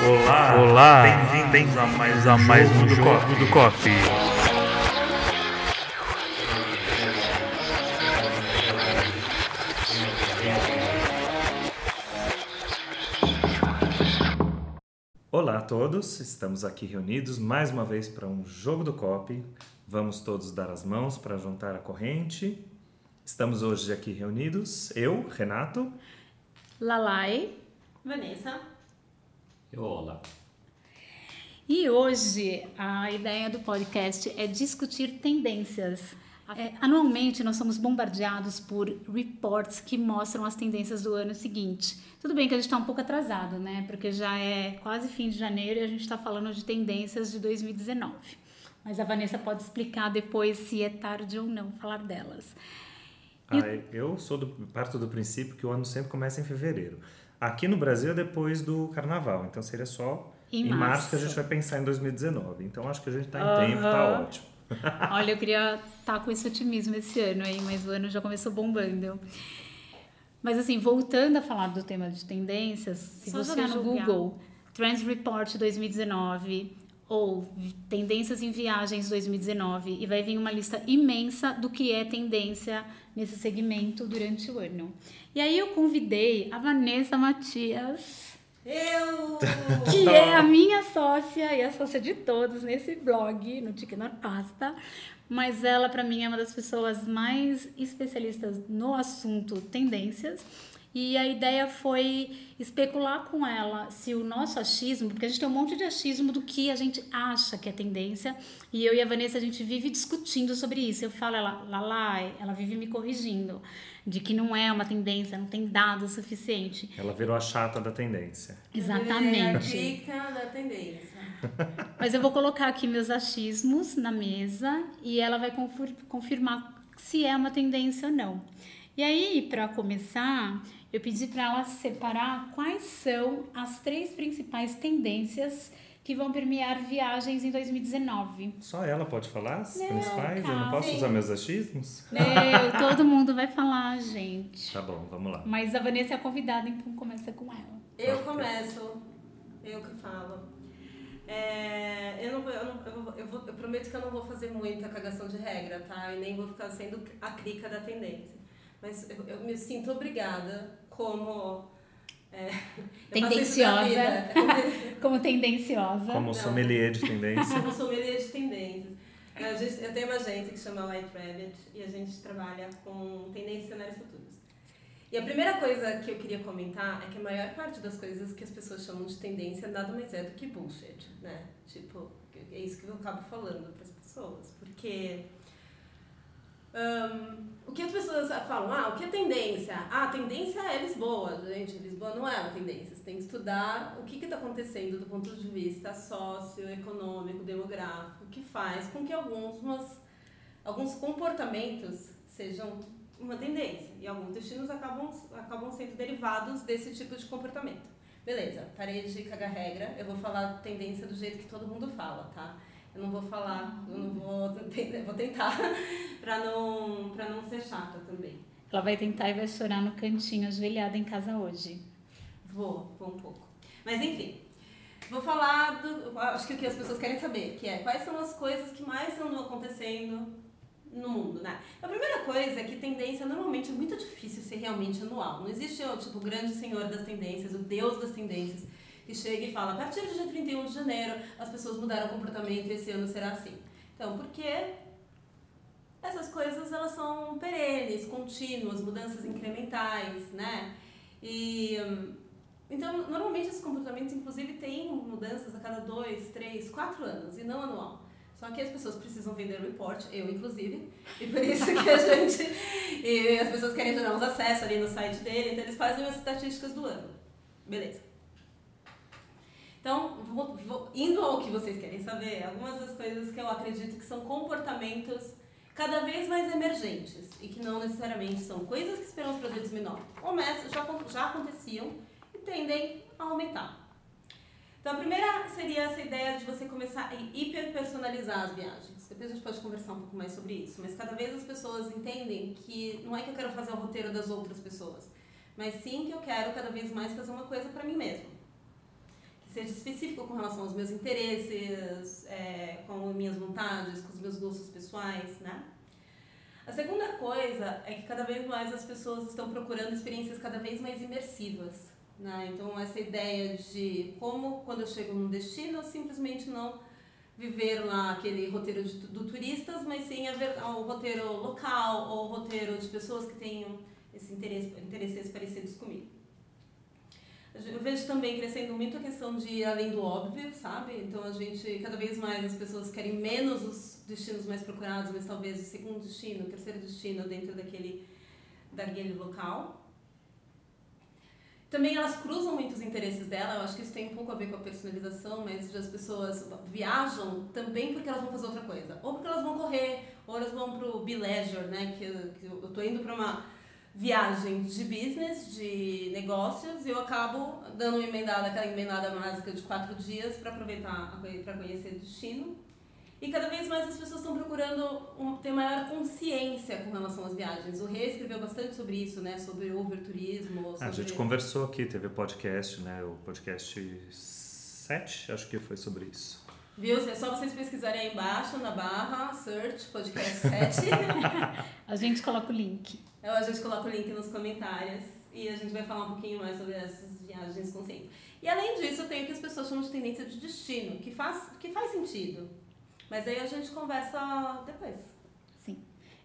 Olá, olá, bem-vindos a mais, a mais um jogo do Cop. Olá a todos, estamos aqui reunidos mais uma vez para um jogo do COP. Vamos todos dar as mãos para juntar a corrente. Estamos hoje aqui reunidos, eu, Renato, Lalai. Vanessa. Olá. E hoje a ideia do podcast é discutir tendências. É, anualmente nós somos bombardeados por reports que mostram as tendências do ano seguinte. Tudo bem que a gente está um pouco atrasado, né? Porque já é quase fim de janeiro e a gente está falando de tendências de 2019. Mas a Vanessa pode explicar depois se é tarde ou não falar delas. Ah, eu sou do, parto do princípio que o ano sempre começa em fevereiro. Aqui no Brasil é depois do carnaval, então seria só Em em, março. março. que a gente vai pensar em 2019. Então acho que a gente está em tempo, tá Aham. ótimo. Olha, eu queria estar com esse otimismo esse ano aí, mas o ano já começou bombando. Mas assim, voltando a falar do tema de tendências, se Só você no julgar. Google Trends Report 2019 ou Tendências em Viagens 2019 e vai vir uma lista imensa do que é tendência nesse segmento durante o ano. E aí eu convidei a Vanessa Matias, Eu! que é a minha sócia e a sócia de todos nesse blog, no Tiquenor Pasta. Mas ela, para mim, é uma das pessoas mais especialistas no assunto tendências. E a ideia foi especular com ela se o nosso achismo, porque a gente tem um monte de achismo do que a gente acha que é tendência, e eu e a Vanessa a gente vive discutindo sobre isso. Eu falo, ela, Lalai, ela vive me corrigindo, de que não é uma tendência, não tem dado suficiente. Ela virou a chata da tendência. É a Exatamente. dica da tendência. Mas eu vou colocar aqui meus achismos na mesa e ela vai confir- confirmar se é uma tendência ou não. E aí, para começar, eu pedi para ela separar quais são as três principais tendências que vão permear viagens em 2019. Só ela pode falar as Não, principais? Eu não posso usar meus achismos? Meu, todo mundo vai falar, gente. Tá bom, vamos lá. Mas a Vanessa é a convidada, então começa com ela. Eu começo. Eu que falo. É, eu, não, eu, não, eu, vou- eu, vou- eu prometo que eu não vou fazer muita cagação de regra, tá? E nem vou ficar sendo a crica da tendência. Mas eu, eu me sinto obrigada como. É, Tendenciosa. Como tendenciosa. Como Não. sommelier de tendência. Eu sou sommelier de tendências. A gente- eu tenho uma agência que chama White Rabbit e a gente trabalha com tendências e cenários futuros. E a primeira coisa que eu queria comentar é que a maior parte das coisas que as pessoas chamam de tendência nada mais é do que bullshit, né? Tipo, é isso que eu acabo falando para as pessoas. Porque Ahn, o que as pessoas falam, ah, o que é tendência? Ah, a tendência é Lisboa. Gente, Lisboa não é uma tendência. Você tem que estudar o que está acontecendo do ponto de vista socioeconômico, demográfico, que faz com que alguns, alguns comportamentos sejam uma tendência. E alguns destinos acabam, acabam sendo derivados desse tipo de comportamento. Beleza, parei de cagar regra, eu vou falar tendência do jeito que todo mundo fala, tá? Eu não vou falar, eu não vou, vou tentar pra não, pra não ser chata também. Ela vai tentar e vai chorar no cantinho, ajoelhada em casa hoje. Vou, vou um pouco. Mas enfim, vou falar do. Acho que o que as pessoas querem saber, que é quais são as coisas que mais andam acontecendo no mundo, né? A primeira coisa é que tendência normalmente é muito difícil ser realmente anual. Não existe o tipo o grande senhor das tendências, o deus das tendências, que chega e fala, a partir do dia 31 de janeiro as pessoas mudaram o comportamento e esse ano será assim. Então, porque essas coisas elas são perenes, contínuas, mudanças incrementais, né? E então normalmente esses comportamentos inclusive têm mudanças a cada dois, três, quatro anos e não anual. Só que as pessoas precisam vender o report, eu inclusive, e por isso que a gente e as pessoas querem gerar uns acessos ali no site dele, então eles fazem as estatísticas do ano. Beleza. Então, vou- vou- indo ao que vocês querem saber, algumas das coisas que eu acredito que são comportamentos cada vez mais emergentes e que não necessariamente são coisas que esperamos para 2009. Começa, já, já aconteciam e tendem a aumentar. Então, a primeira seria essa ideia de você começar a hiperpersonalizar as viagens. Depois a gente pode conversar um pouco mais sobre isso. Mas cada vez as pessoas entendem que não é que eu quero fazer o roteiro das outras pessoas, mas sim que eu quero cada vez mais fazer uma coisa para mim mesmo. Seja específico com relação aos meus interesses, é, com minhas vontades, com os meus gostos pessoais, né? A segunda coisa é que cada vez mais as pessoas estão procurando experiências cada vez mais imersivas. Né? Então, essa ideia de como, quando eu chego num destino, eu simplesmente não viver lá aquele roteiro de, do turistas, mas sim haver o roteiro local ou o roteiro de pessoas que tenham esse interesse, interesses parecidos comigo. Eu vejo também crescendo muito a questão de além do óbvio, sabe? Então a gente, cada vez mais as pessoas querem menos os destinos mais procurados, mas talvez o segundo destino, o terceiro destino dentro daquele, daquele local. Também elas cruzam muitos interesses dela, eu acho que isso tem um pouco a ver com a personalização, mas as pessoas viajam também porque elas vão fazer outra coisa. Ou porque elas vão correr, ou elas vão pro Be Leisure, né? Que, que eu tô indo para uma viagem de business, de negócios, e eu acabo dando uma emendada, aquela emendada básica de quatro dias para aproveitar, para conhecer o destino. E cada vez mais as pessoas estão procurando um, ter maior consciência com relação às viagens. O Rei escreveu bastante sobre isso, né? Sobre overturismo. Sobre... A gente conversou aqui, teve podcast, né? O podcast 7, acho que foi sobre isso. Viu? É só vocês pesquisarem aí embaixo, na barra, search, podcast 7. a gente coloca o link. Eu, a gente coloca o link nos comentários e a gente vai falar um pouquinho mais sobre essas viagens conscientes. E além disso, eu tenho que as pessoas chamam de tendência de destino, que faz, que faz sentido. Mas aí a gente conversa depois. Sim.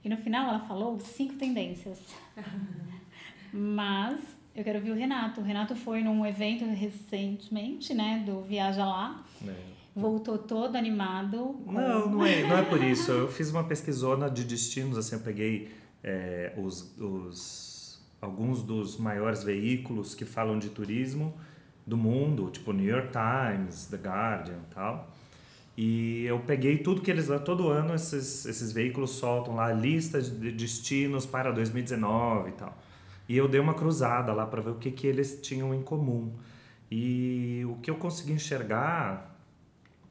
E no final ela falou cinco tendências. Mas eu quero ouvir o Renato. O Renato foi num evento recentemente, né, do Viaja Lá. É. Voltou todo animado. Com... Não, não é, não é por isso. Eu fiz uma pesquisona de destinos, assim, eu peguei é, os, os, alguns dos maiores veículos que falam de turismo do mundo, tipo New York Times, The Guardian tal. E eu peguei tudo que eles todo ano esses, esses veículos soltam lá listas de destinos para 2019 e tal. E eu dei uma cruzada lá para ver o que que eles tinham em comum. E o que eu consegui enxergar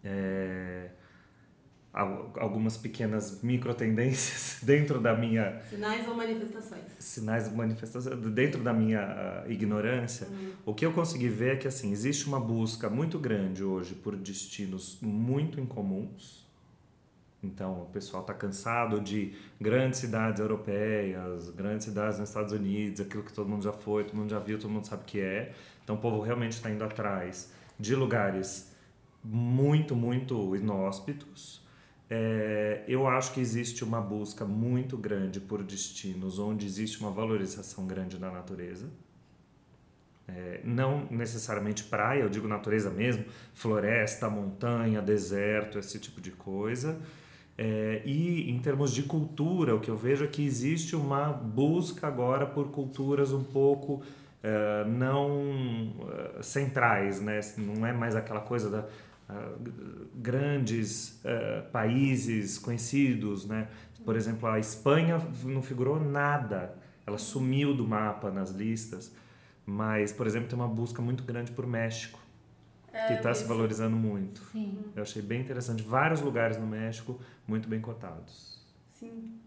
é, algumas pequenas micro tendências dentro da minha sinais ou manifestações? Sinais manifestações dentro da minha uh, ignorância uhum. o que eu consegui ver é que assim existe uma busca muito grande hoje por destinos muito incomuns. Então o pessoal está cansado de grandes cidades europeias grandes cidades nos Estados Unidos aquilo que todo mundo já foi todo mundo já viu todo mundo sabe o que é. Então o povo realmente está indo atrás de lugares muito muito inóspitos é, eu acho que existe uma busca muito grande por destinos onde existe uma valorização grande da natureza. É, não necessariamente praia, eu digo natureza mesmo, floresta, montanha, deserto, esse tipo de coisa. É, e em termos de cultura, o que eu vejo é que existe uma busca agora por culturas um pouco é, não é, centrais, né? não é mais aquela coisa da grandes uh, países conhecidos, né? Por exemplo, a Espanha não figurou nada, ela sumiu do mapa nas listas, mas, por exemplo, tem uma busca muito grande por México, é, que está se valorizando muito. Sim. Eu achei bem interessante. Vários lugares no México muito bem cotados. Sim.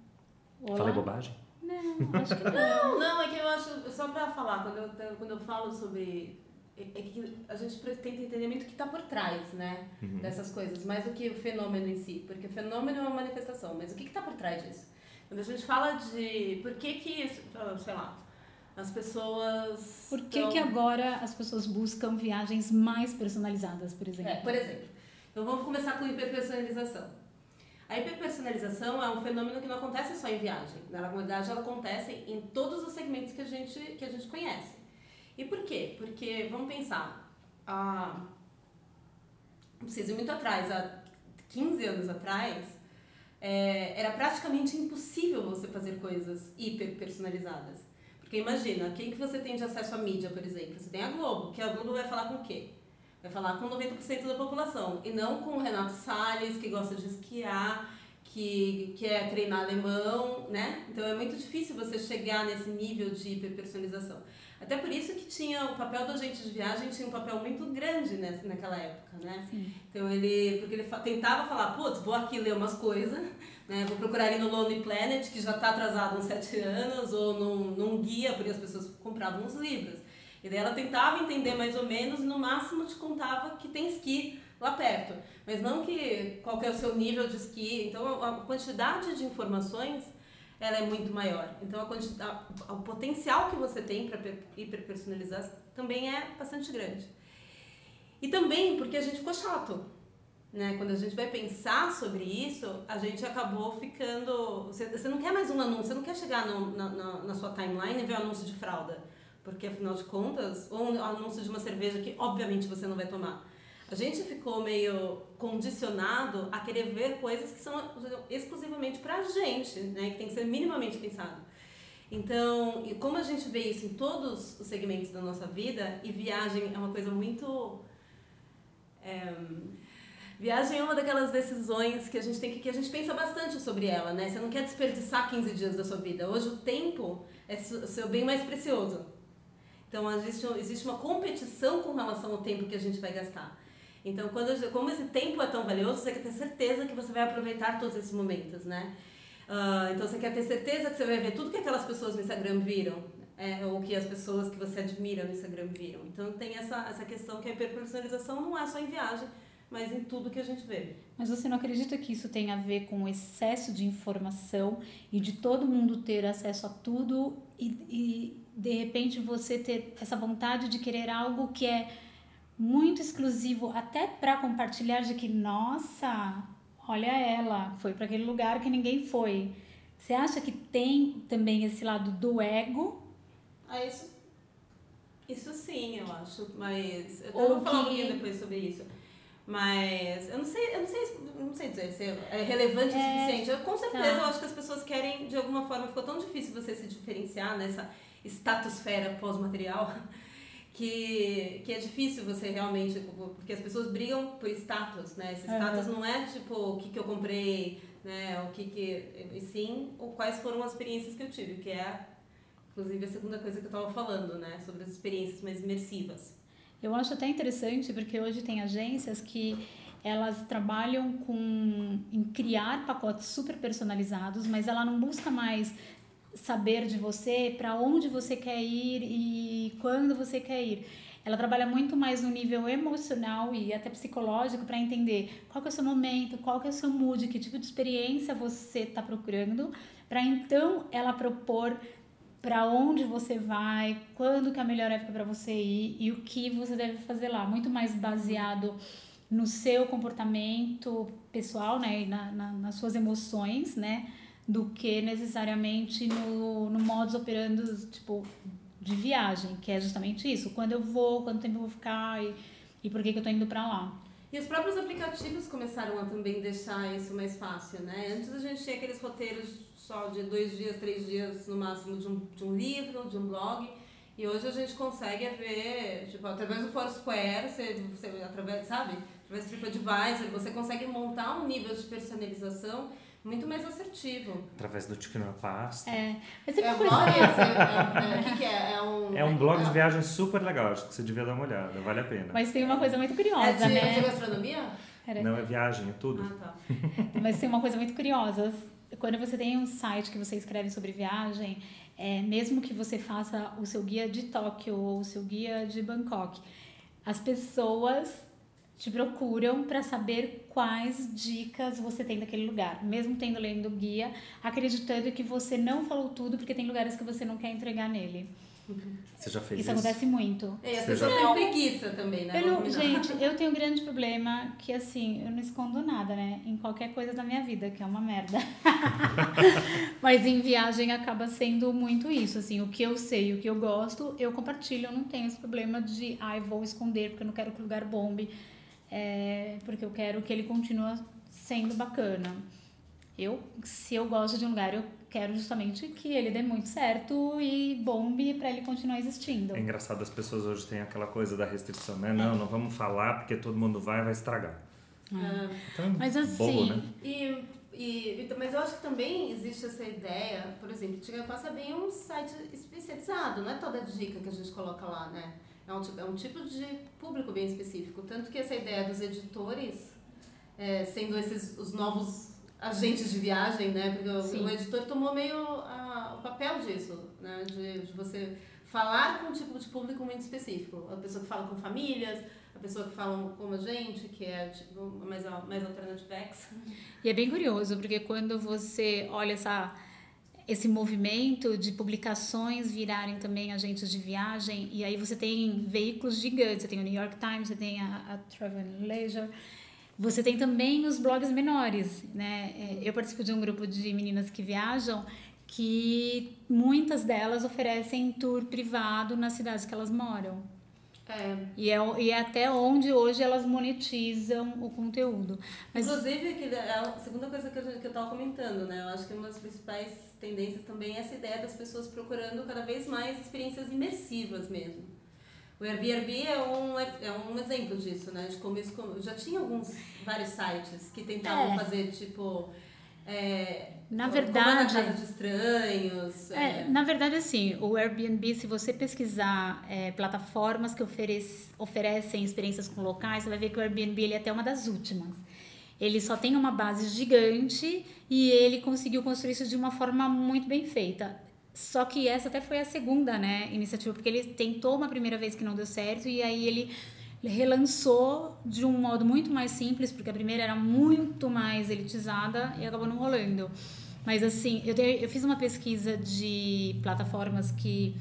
Olá. Falei bobagem? Não, acho que não. não, não, é que eu acho, só para falar, quando eu, quando eu falo sobre é, é que a gente tenta entender muito o que está por trás, né, uhum. dessas coisas, mais do que o fenômeno em si, porque o fenômeno é uma manifestação, mas o que está por trás disso? Quando a gente fala de por que que, sei lá, as pessoas... Por que tão... que agora as pessoas buscam viagens mais personalizadas, por exemplo? É, por exemplo, então vamos começar com hiperpersonalização. A hiperpersonalização é um fenômeno que não acontece só em viagem, na verdade ela acontece em todos os segmentos que a gente, que a gente conhece. E por quê? Porque, vamos pensar, há, não precisa ir muito atrás, há 15 anos atrás, é, era praticamente impossível você fazer coisas hiper personalizadas. Porque imagina, quem que você tem de acesso à mídia, por exemplo? Você tem a Globo, que a Globo vai falar com o quê? Vai falar com 90% da população. E não com o Renato Salles, que gosta de esquiar, que quer treinar alemão, né? Então é muito difícil você chegar nesse nível de hiperpersonalização. Até por isso que tinha o papel do agente de viagem tinha um papel muito grande nessa, naquela época, né? Sim. Então ele, porque ele tentava falar, putz, vou aqui ler umas coisas, né? Vou procurar ali no Lonely Planet, que já está atrasado uns sete anos, ou num, num guia, porque as pessoas compravam os livros. E daí ela tentava entender mais ou menos e no máximo te contava que tem esqui lá perto. Mas não que qual que é o seu nível de esqui. Então a quantidade de informações ela é muito maior. Então a quantidade, o potencial que você tem para hiperpersonalizar também é bastante grande. E também porque a gente ficou chato. Né? Quando a gente vai pensar sobre isso, a gente acabou ficando. Você, você não quer mais um anúncio, você não quer chegar no, na, na, na sua timeline e ver um anúncio de fralda. Porque afinal de contas, ou um anúncio de uma cerveja que obviamente você não vai tomar. A gente ficou meio condicionado a querer ver coisas que são exclusivamente pra gente, né? Que tem que ser minimamente pensado. Então, como a gente vê isso em todos os segmentos da nossa vida, e viagem é uma coisa muito. É, viagem é uma daquelas decisões que a gente tem que, que a gente pensa bastante sobre ela, né? Você não quer desperdiçar 15 dias da sua vida. Hoje o tempo é o seu bem mais precioso. Então existe, existe uma competição com relação ao tempo que a gente vai gastar. Então, quando, como esse tempo é tão valioso, você quer ter certeza que você vai aproveitar todos esses momentos, né? Uh, então, você quer ter certeza que você vai ver tudo que aquelas pessoas no Instagram viram, é, ou que as pessoas que você admira no Instagram viram. Então, tem essa, essa questão que a hiperpersonalização não é só em viagem, mas em tudo que a gente vê. Mas você não acredita que isso tem a ver com o excesso de informação e de todo mundo ter acesso a tudo e, e de repente você ter essa vontade de querer algo que é muito exclusivo até para compartilhar de que nossa, olha ela, foi para aquele lugar que ninguém foi. Você acha que tem também esse lado do ego? Ah, isso, isso sim, eu acho, mas eu vou falar um pouquinho depois sobre isso. Mas eu não sei, eu não sei, não sei dizer se é relevante é, o suficiente. Eu, com certeza tá. eu acho que as pessoas querem, de alguma forma, ficou tão difícil você se diferenciar nessa estratosfera pós-material que, que é difícil você realmente, porque as pessoas brigam por status, né? Esse status uhum. não é tipo o que, que eu comprei, né? O que que, e sim, ou quais foram as experiências que eu tive, que é, inclusive, a segunda coisa que eu estava falando, né? Sobre as experiências mais imersivas. Eu acho até interessante, porque hoje tem agências que elas trabalham com em criar pacotes super personalizados, mas ela não busca mais saber de você, para onde você quer ir e quando você quer ir. Ela trabalha muito mais no nível emocional e até psicológico para entender qual é o seu momento, qual é o seu mood, que tipo de experiência você está procurando, para então ela propor para onde você vai, quando que é a melhor época para você ir e o que você deve fazer lá. Muito mais baseado no seu comportamento pessoal, né, e na, na, nas suas emoções, né, do que necessariamente no, no modus operandi, tipo, de viagem, que é justamente isso. Quando eu vou, quanto tempo eu vou ficar e, e por que, que eu tô indo para lá. E os próprios aplicativos começaram a também deixar isso mais fácil, né? Antes a gente tinha aqueles roteiros só de dois dias, três dias no máximo de um, de um livro, de um blog. E hoje a gente consegue ver, tipo, através do Foursquare, você, você através, sabe? Através do TripAdvisor, você consegue montar um nível de personalização muito mais assertivo. Através do Tico na Pasta. É. Mas é? É, é, é, o que, que é? É um, é um blog de viagem super legal, acho que você devia dar uma olhada, vale a pena. Mas tem uma coisa muito curiosa, é de, né? de gastronomia? Era. Não, é viagem, é tudo. Ah, tá. Mas tem uma coisa muito curiosa. Quando você tem um site que você escreve sobre viagem, é, mesmo que você faça o seu guia de Tóquio ou o seu guia de Bangkok, as pessoas te procuram para saber quais dicas você tem daquele lugar, mesmo tendo lendo o guia, acreditando que você não falou tudo porque tem lugares que você não quer entregar nele. Você já fez isso? Isso acontece muito. E as pessoas têm preguiça também, né? Eu não, gente, eu tenho um grande problema que, assim, eu não escondo nada, né? Em qualquer coisa da minha vida, que é uma merda. Mas em viagem acaba sendo muito isso, assim. O que eu sei, o que eu gosto, eu compartilho. Eu não tenho esse problema de, ai, ah, vou esconder porque eu não quero que o lugar bombe é, porque eu quero que ele continue sendo bacana. Eu, se eu gosto de um lugar, eu quero justamente que ele dê muito certo e bombe para ele continuar existindo. É engraçado, as pessoas hoje têm aquela coisa da restrição, né? É. Não, não vamos falar porque todo mundo vai vai estragar. É. Então, Mas assim... Bobo, né? E, e, mas eu acho que também existe essa ideia, por exemplo, Tiga Passa bem um site especializado, não é toda dica que a gente coloca lá, né? É um, é um tipo de público bem específico. Tanto que essa ideia dos editores, é, sendo esses os novos agentes de viagem, né? Porque o, o editor tomou meio a, o papel disso, né? De, de você falar com um tipo de público muito específico. A pessoa que fala com famílias, a pessoa que fala como a gente, que é tipo, mais, mais alternativex. E é bem curioso, porque quando você olha essa, esse movimento de publicações virarem também agentes de viagem, e aí você tem veículos gigantes, você tem o New York Times, você tem a, a Travel and Leisure, você tem também os blogs menores, né? É, eu participo de um grupo de meninas que viajam que muitas delas oferecem tour privado nas cidades que elas moram. É. E, é, e é até onde hoje elas monetizam o conteúdo. Mas, Inclusive, que é a segunda coisa que eu, que eu tava comentando, né? Eu acho que uma das principais tendências também é essa ideia das pessoas procurando cada vez mais experiências imersivas mesmo. O Airbnb é um, é um exemplo disso, né? De como isso, já tinha alguns, vários sites que tentavam É. fazer, tipo... É, Na como é verdade- casa de estranhos. É, na verdade, assim, o Airbnb, se você pesquisar é, plataformas que oferec- oferecem experiências com locais, você vai ver que o Airbnb ele é até uma das últimas. Ele só tem uma base gigante e ele conseguiu construir isso de uma forma muito bem feita. Só que essa até foi a segunda, né, iniciativa, porque ele tentou uma primeira vez que não deu certo e aí ele relançou de um modo muito mais simples, porque a primeira era muito mais elitizada e acabou não rolando. Mas assim, eu, eu fiz uma pesquisa de plataformas que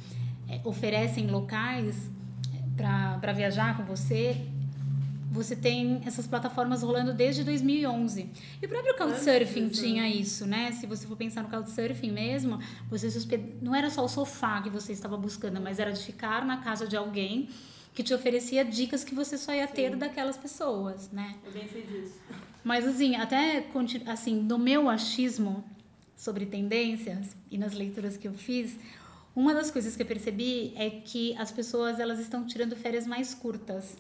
eh, oferecem locais para viajar com você. Você tem essas plataformas rolando desde 2011. E o próprio Couchsurfing Antes, tinha isso, né? Se você for pensar no Couchsurfing mesmo, você hosped... não era só o sofá que você estava buscando, mas era de ficar na casa de alguém que te oferecia dicas que você só ia ter daquelas pessoas, né? Eu bem sei disso. Mas assim, até assim, no meu achismo sobre tendências e nas leituras que eu fiz, uma das coisas que eu percebi é que as pessoas elas estão tirando férias mais curtas.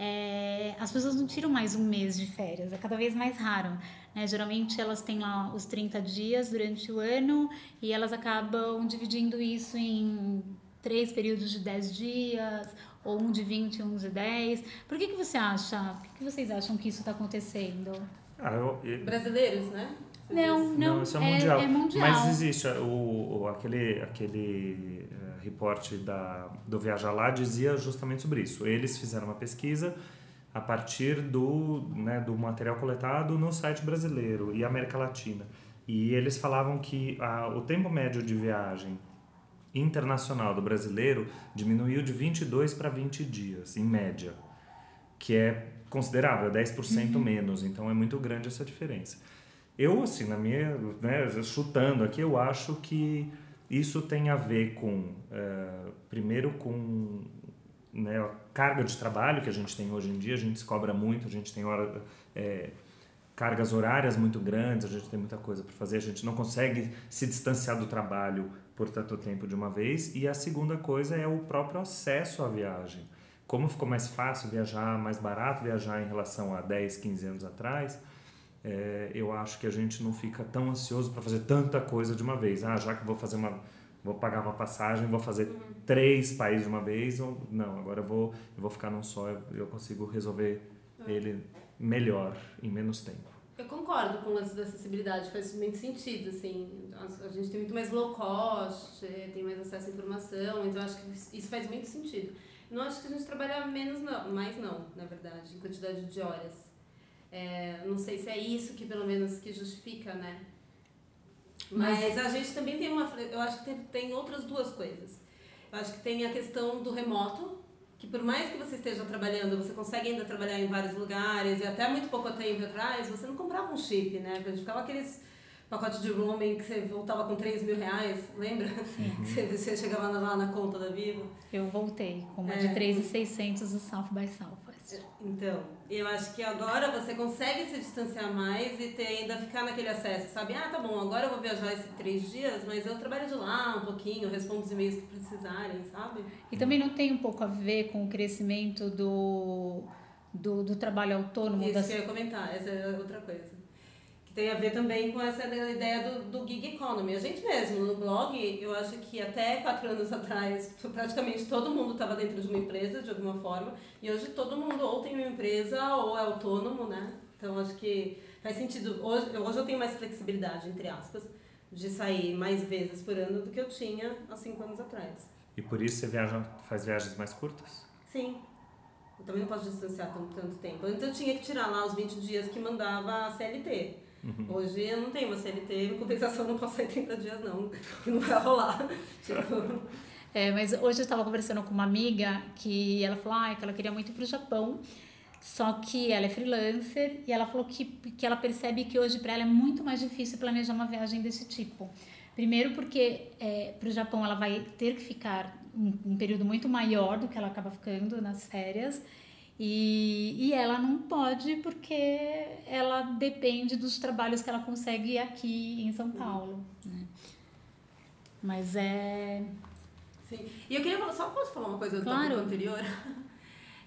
É, as pessoas não tiram mais um mês de férias, é cada vez mais raro. Né? Geralmente elas têm lá os 30 dias durante o ano e elas acabam dividindo isso em três períodos de 10 dias, ou um de 20 e um de 10. Por que, que você acha? Por que, que vocês acham que isso está acontecendo? Ah, eu- eu- Brasileiros, né? Não, diz? não, isso é mundial. é mundial. Mas existe o, o- aquele, aquele eh, reporte da, do Viaja Lá dizia justamente sobre isso. Eles fizeram uma pesquisa a partir do, né, do material coletado no site brasileiro e América Latina. E eles falavam que a, o tempo médio de viagem internacional do brasileiro diminuiu de 22 para 20 dias, em média, que é considerável, 10% menos, então é muito grande essa diferença. Eu, assim, na minha, né, chutando aqui, eu acho que isso tem a ver com, eh, primeiro com né, a carga de trabalho que a gente tem hoje em dia, a gente se cobra muito, a gente tem hora, eh, cargas horárias muito grandes, a gente tem muita coisa para fazer, a gente não consegue se distanciar do trabalho por tanto tempo de uma vez. E a segunda coisa é o próprio acesso à viagem. Como ficou mais fácil viajar, mais barato viajar em relação a 10, 15 anos atrás, é, eu acho que a gente não fica tão ansioso para fazer tanta coisa de uma vez. Ah, já que vou fazer uma vou pagar uma passagem, vou fazer três países de uma vez, ou não, agora eu vou eu vou ficar num só, eu, eu consigo resolver ele melhor em menos tempo. Eu concordo com o lance da acessibilidade, faz muito sentido, assim, a gente tem muito mais low cost, eh, tem mais acesso à informação, então acho que isso faz muito sentido. Não acho que a gente trabalha menos não, mais não, na verdade, em quantidade de horas. É, não sei se é isso que pelo menos que justifica, né? Mas a gente também tem uma, eu acho que tem, tem outras duas coisas. Eu acho que tem a questão do remoto, que por mais que você esteja trabalhando, você consegue ainda trabalhar em vários lugares, e até muito pouco tempo atrás, você não comprava um chip, né? Porque ficava aqueles pacotes de roaming que você voltava com 3 mil reais, lembra? Que você, você chegava lá na conta da Vivo. Eu voltei com uma É. de 3,600 do South by Southwest. Então, eu acho que agora você consegue se distanciar mais e ter, ainda ficar naquele acesso, sabe? Ah, tá bom, agora eu vou viajar esses três dias, mas eu trabalho de lá um pouquinho, respondo os e-mails que precisarem, sabe? E também não tem um pouco a ver com o crescimento do, do, do trabalho autônomo? Isso das... que eu ia comentar, essa é outra coisa. Tem a ver também com essa ideia do, do gig economy. A gente mesmo, no blog, eu acho que até quatro anos atrás, praticamente todo mundo estava dentro de uma empresa, de alguma forma, e hoje todo mundo ou tem uma empresa ou é autônomo, né? Então acho que faz sentido. Hoje, hoje eu tenho mais flexibilidade, entre aspas, de sair mais vezes por ano do que eu tinha há cinco anos atrás. E por isso você viaja, faz viagens mais curtas? Sim. Eu também não posso distanciar tanto, tanto tempo. Antes eu tinha que tirar lá os 20 dias que mandava a CLT. Hoje eu não tenho uma CLT, em compensação eu não posso sair 30 dias não, que não vai rolar. tipo, É, mas hoje eu estava conversando com uma amiga que ela falou ah, que ela queria muito ir para o Japão, só que ela é freelancer e ela falou que, que ela percebe que hoje para ela é muito mais difícil planejar uma viagem desse tipo. Primeiro porque é, para o Japão ela vai ter que ficar um, um período muito maior do que ela acaba ficando nas férias e, e ela não pode porque ela depende dos trabalhos que ela consegue aqui em São Paulo. Né? Mas é Sim. E eu queria só posso falar uma coisa do Claro. anterior?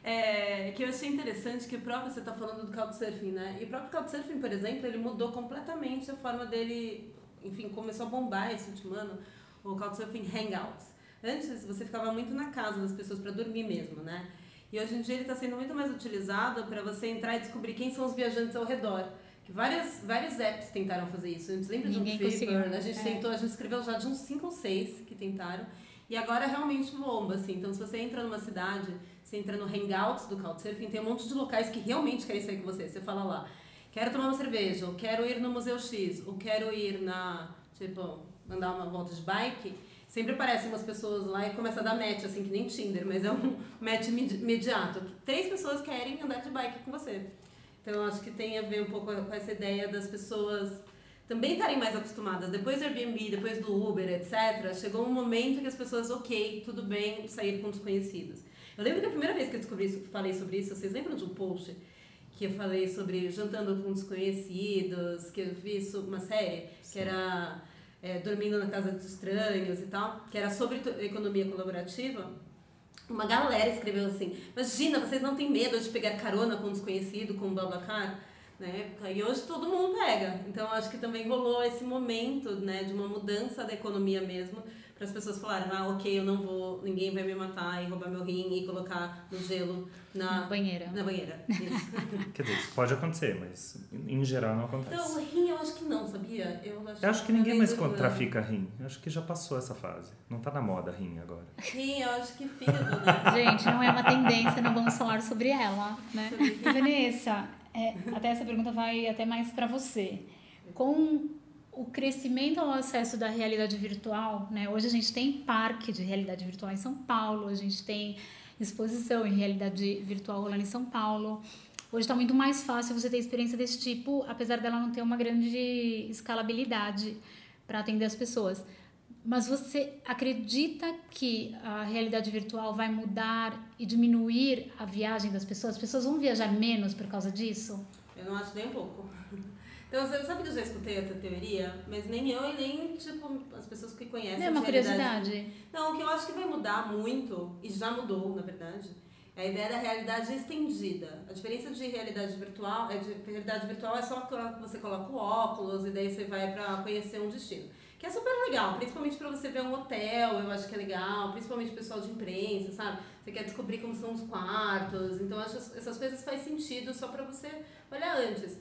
É, que eu achei interessante que o próprio, você está falando do Couchsurfing, né? E o próprio Couchsurfing, por exemplo, ele mudou completamente a forma dele, enfim, começou a bombar esse último ano, o Couchsurfing Hangouts. Antes, você ficava muito na casa das pessoas para dormir mesmo, né? E hoje em dia ele está sendo muito mais utilizado para você entrar e descobrir quem são os viajantes ao redor. Que várias, várias apps tentaram fazer isso. A gente lembra Ninguém de um conseguiu. Flipper, a gente É. tentou, a gente escreveu já de uns 5 ou 6 que tentaram. E agora realmente bomba, assim. Então, se você entra numa cidade, você entra no Hangouts do Couchsurfing, tem um monte de locais que realmente querem sair com você. Você fala lá, quero tomar uma cerveja, ou quero ir no Museu X, ou quero ir na, tipo, andar uma volta de bike. Sempre aparecem umas pessoas lá e começa a dar match, assim, que nem Tinder, mas é um match imedi- imediato. Três pessoas querem andar de bike com você. Então, eu acho que tem a ver um pouco com essa ideia das pessoas também estarem mais acostumadas. Depois do Airbnb, depois do Uber, etc., chegou um momento que as pessoas, ok, tudo bem sair com desconhecidos. Eu lembro que a primeira vez que eu descobri isso, falei sobre isso, vocês lembram de um post que eu falei sobre jantando com desconhecidos, que eu vi isso, uma série que era é, dormindo na casa de estranhos e tal, que era sobre economia colaborativa. Uma galera escreveu assim: Imagina, vocês não têm medo de pegar carona com um desconhecido, com um Babacar? Na época. E hoje todo mundo pega. Então acho que também rolou esse momento né, de uma mudança da economia mesmo, para as pessoas falarem: ah, ok, eu não vou, ninguém vai me matar e roubar meu rim e colocar no gelo na na, banheira. na banheira. Isso. Quer dizer, isso pode acontecer, mas em geral não então, acontece. o rim eu acho que não, sabia? Eu acho, Eu acho que ninguém mais talvez o- trafica rim. Eu acho que já passou essa fase. Não tá na moda rim agora. Rim, eu acho que fígado, né? Gente, não é uma tendência, não vamos falar sobre ela, né? Vanessa, é, até essa pergunta vai até mais para você. Com o crescimento ao acesso da realidade virtual, né? Hoje a gente tem parque de realidade virtual em São Paulo, a gente tem exposição em realidade virtual rolando em São Paulo. Hoje está muito mais fácil você ter experiência desse tipo, apesar dela não ter uma grande escalabilidade para atender as pessoas. Mas você acredita que a realidade virtual vai mudar e diminuir a viagem das pessoas? As pessoas vão viajar menos por causa disso? Eu não acho nem um pouco. Então, você sabe que eu já escutei essa teoria, mas nem eu e nem, tipo, as pessoas que conhecem Não é uma curiosidade? Não, o que eu acho que vai mudar muito, e já mudou, na verdade, é a ideia da realidade estendida. A diferença de realidade virtual é de realidade virtual é só que você coloca o óculos e daí você vai pra conhecer um destino. Que é super legal, principalmente pra você ver um hotel, eu acho que é legal, principalmente o pessoal de imprensa, sabe? Você quer descobrir como são os quartos, então acho essas coisas faz sentido só pra você olhar antes.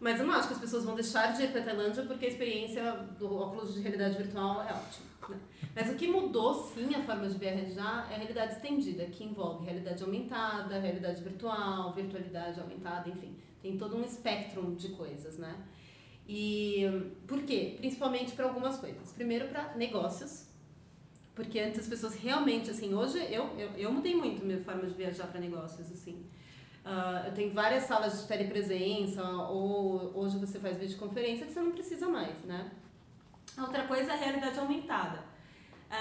Mas eu não acho que as pessoas vão deixar de ir pra Tailândia porque a experiência do óculos de realidade virtual é ótima. Né? Mas o que mudou sim a forma de viajar é a realidade estendida, que envolve realidade aumentada, realidade virtual, virtualidade aumentada, enfim. Tem todo um espectro de coisas, né? E por quê? Principalmente para algumas coisas. Primeiro para negócios, porque antes as pessoas realmente, assim, hoje eu, eu, eu mudei muito minha forma de viajar para negócios, assim. Eu tenho várias salas de telepresença, ou hoje você faz videoconferência que você não precisa mais, né? A outra coisa é a realidade aumentada. A,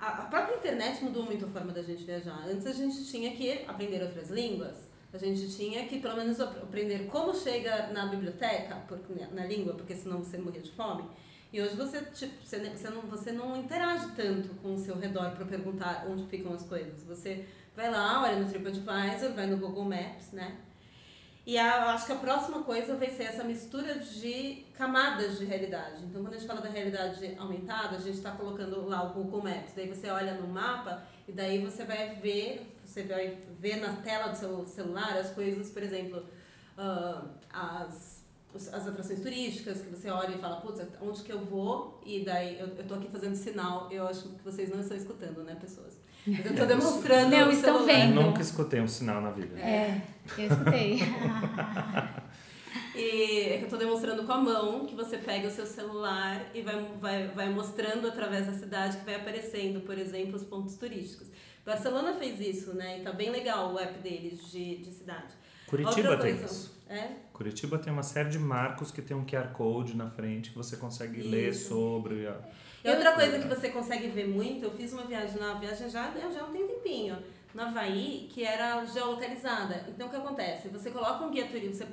a, a própria internet mudou muito a forma da gente viajar. Antes a gente tinha que aprender outras línguas, a gente tinha que pelo menos ap- aprender como chega na biblioteca, porque, na língua, porque senão você morria de fome. E hoje você, tipo, você, você, não, você não interage tanto com o seu redor para perguntar onde ficam as coisas. Você vai lá, olha no TripAdvisor, vai no Google Maps, né? E a, eu acho que a próxima coisa vai ser essa mistura de camadas de realidade. Então, quando a gente fala da realidade aumentada, a gente está colocando lá o Google Maps. Daí você olha no mapa e daí você vai ver, você vai ver na tela do seu celular as coisas, por exemplo, ah, as as atrações turísticas, que você olha e fala, putz, onde que eu vou? E daí eu, eu tô aqui fazendo sinal, eu acho que vocês não estão escutando, né, pessoas? Mas eu tô demonstrando Não, estão celular. vendo. Nunca escutei um sinal na vida. É, eu escutei. E é que eu tô demonstrando com a mão que você pega o seu celular e vai, vai, vai mostrando através da cidade que vai aparecendo, por exemplo, os pontos turísticos. Barcelona fez isso, né? E tá bem legal o app deles de, de cidade. Curitiba Outra tem coisa, isso. É? Curitiba tem uma série de marcos que tem um QR Code na frente que você consegue ler Isso. sobre. a- E outra coisa que você consegue ver muito, eu fiz uma viagem na viagem já, já tem um tempinho, no Havaí, que era geolocalizada. Então o que acontece? Você coloca um guia turístico, você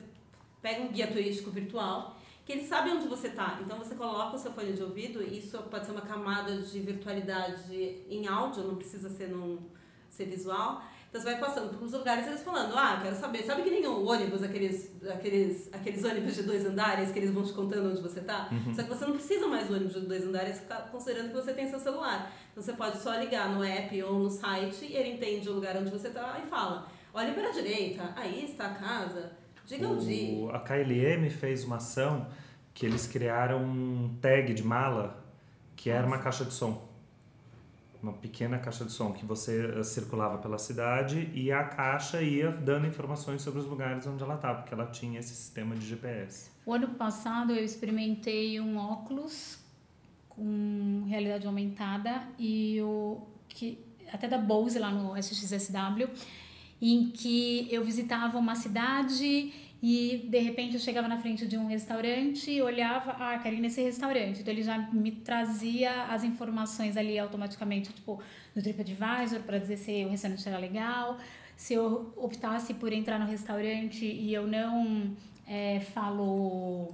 pega um guia turístico virtual, que ele sabe onde você está. Então você coloca o seu fone de ouvido, isso pode ser uma camada de virtualidade em áudio, não precisa ser num ser visual. Então você vai passando pelos lugares eles falando, ah, quero saber, sabe que nem o ônibus, aqueles, aqueles, aqueles ônibus de dois andares que eles vão te contando onde você tá? Só que você não precisa mais do ônibus de dois andares, considerando que você tem seu celular. Então você pode só ligar no app ou no site e ele entende o lugar onde você tá e fala, olhe para a direita, aí está a casa, diga o dia. A KLM fez uma ação que eles criaram um tag de mala que era uma caixa de som. Uma pequena caixa de som que você eh, circulava pela cidade e a caixa ia dando informações sobre os lugares onde ela estava, porque ela tinha esse sistema de GPS. O ano passado eu experimentei um óculos com realidade aumentada e o que até da Bose lá no SXSW, em que eu visitava uma cidade e de repente eu chegava na frente de um restaurante e olhava, ah, quero ir nesse restaurante. Então ele já me trazia as informações ali automaticamente, tipo, no TripAdvisor para dizer se o restaurante era legal, se eu optasse por entrar no restaurante e eu não é, falo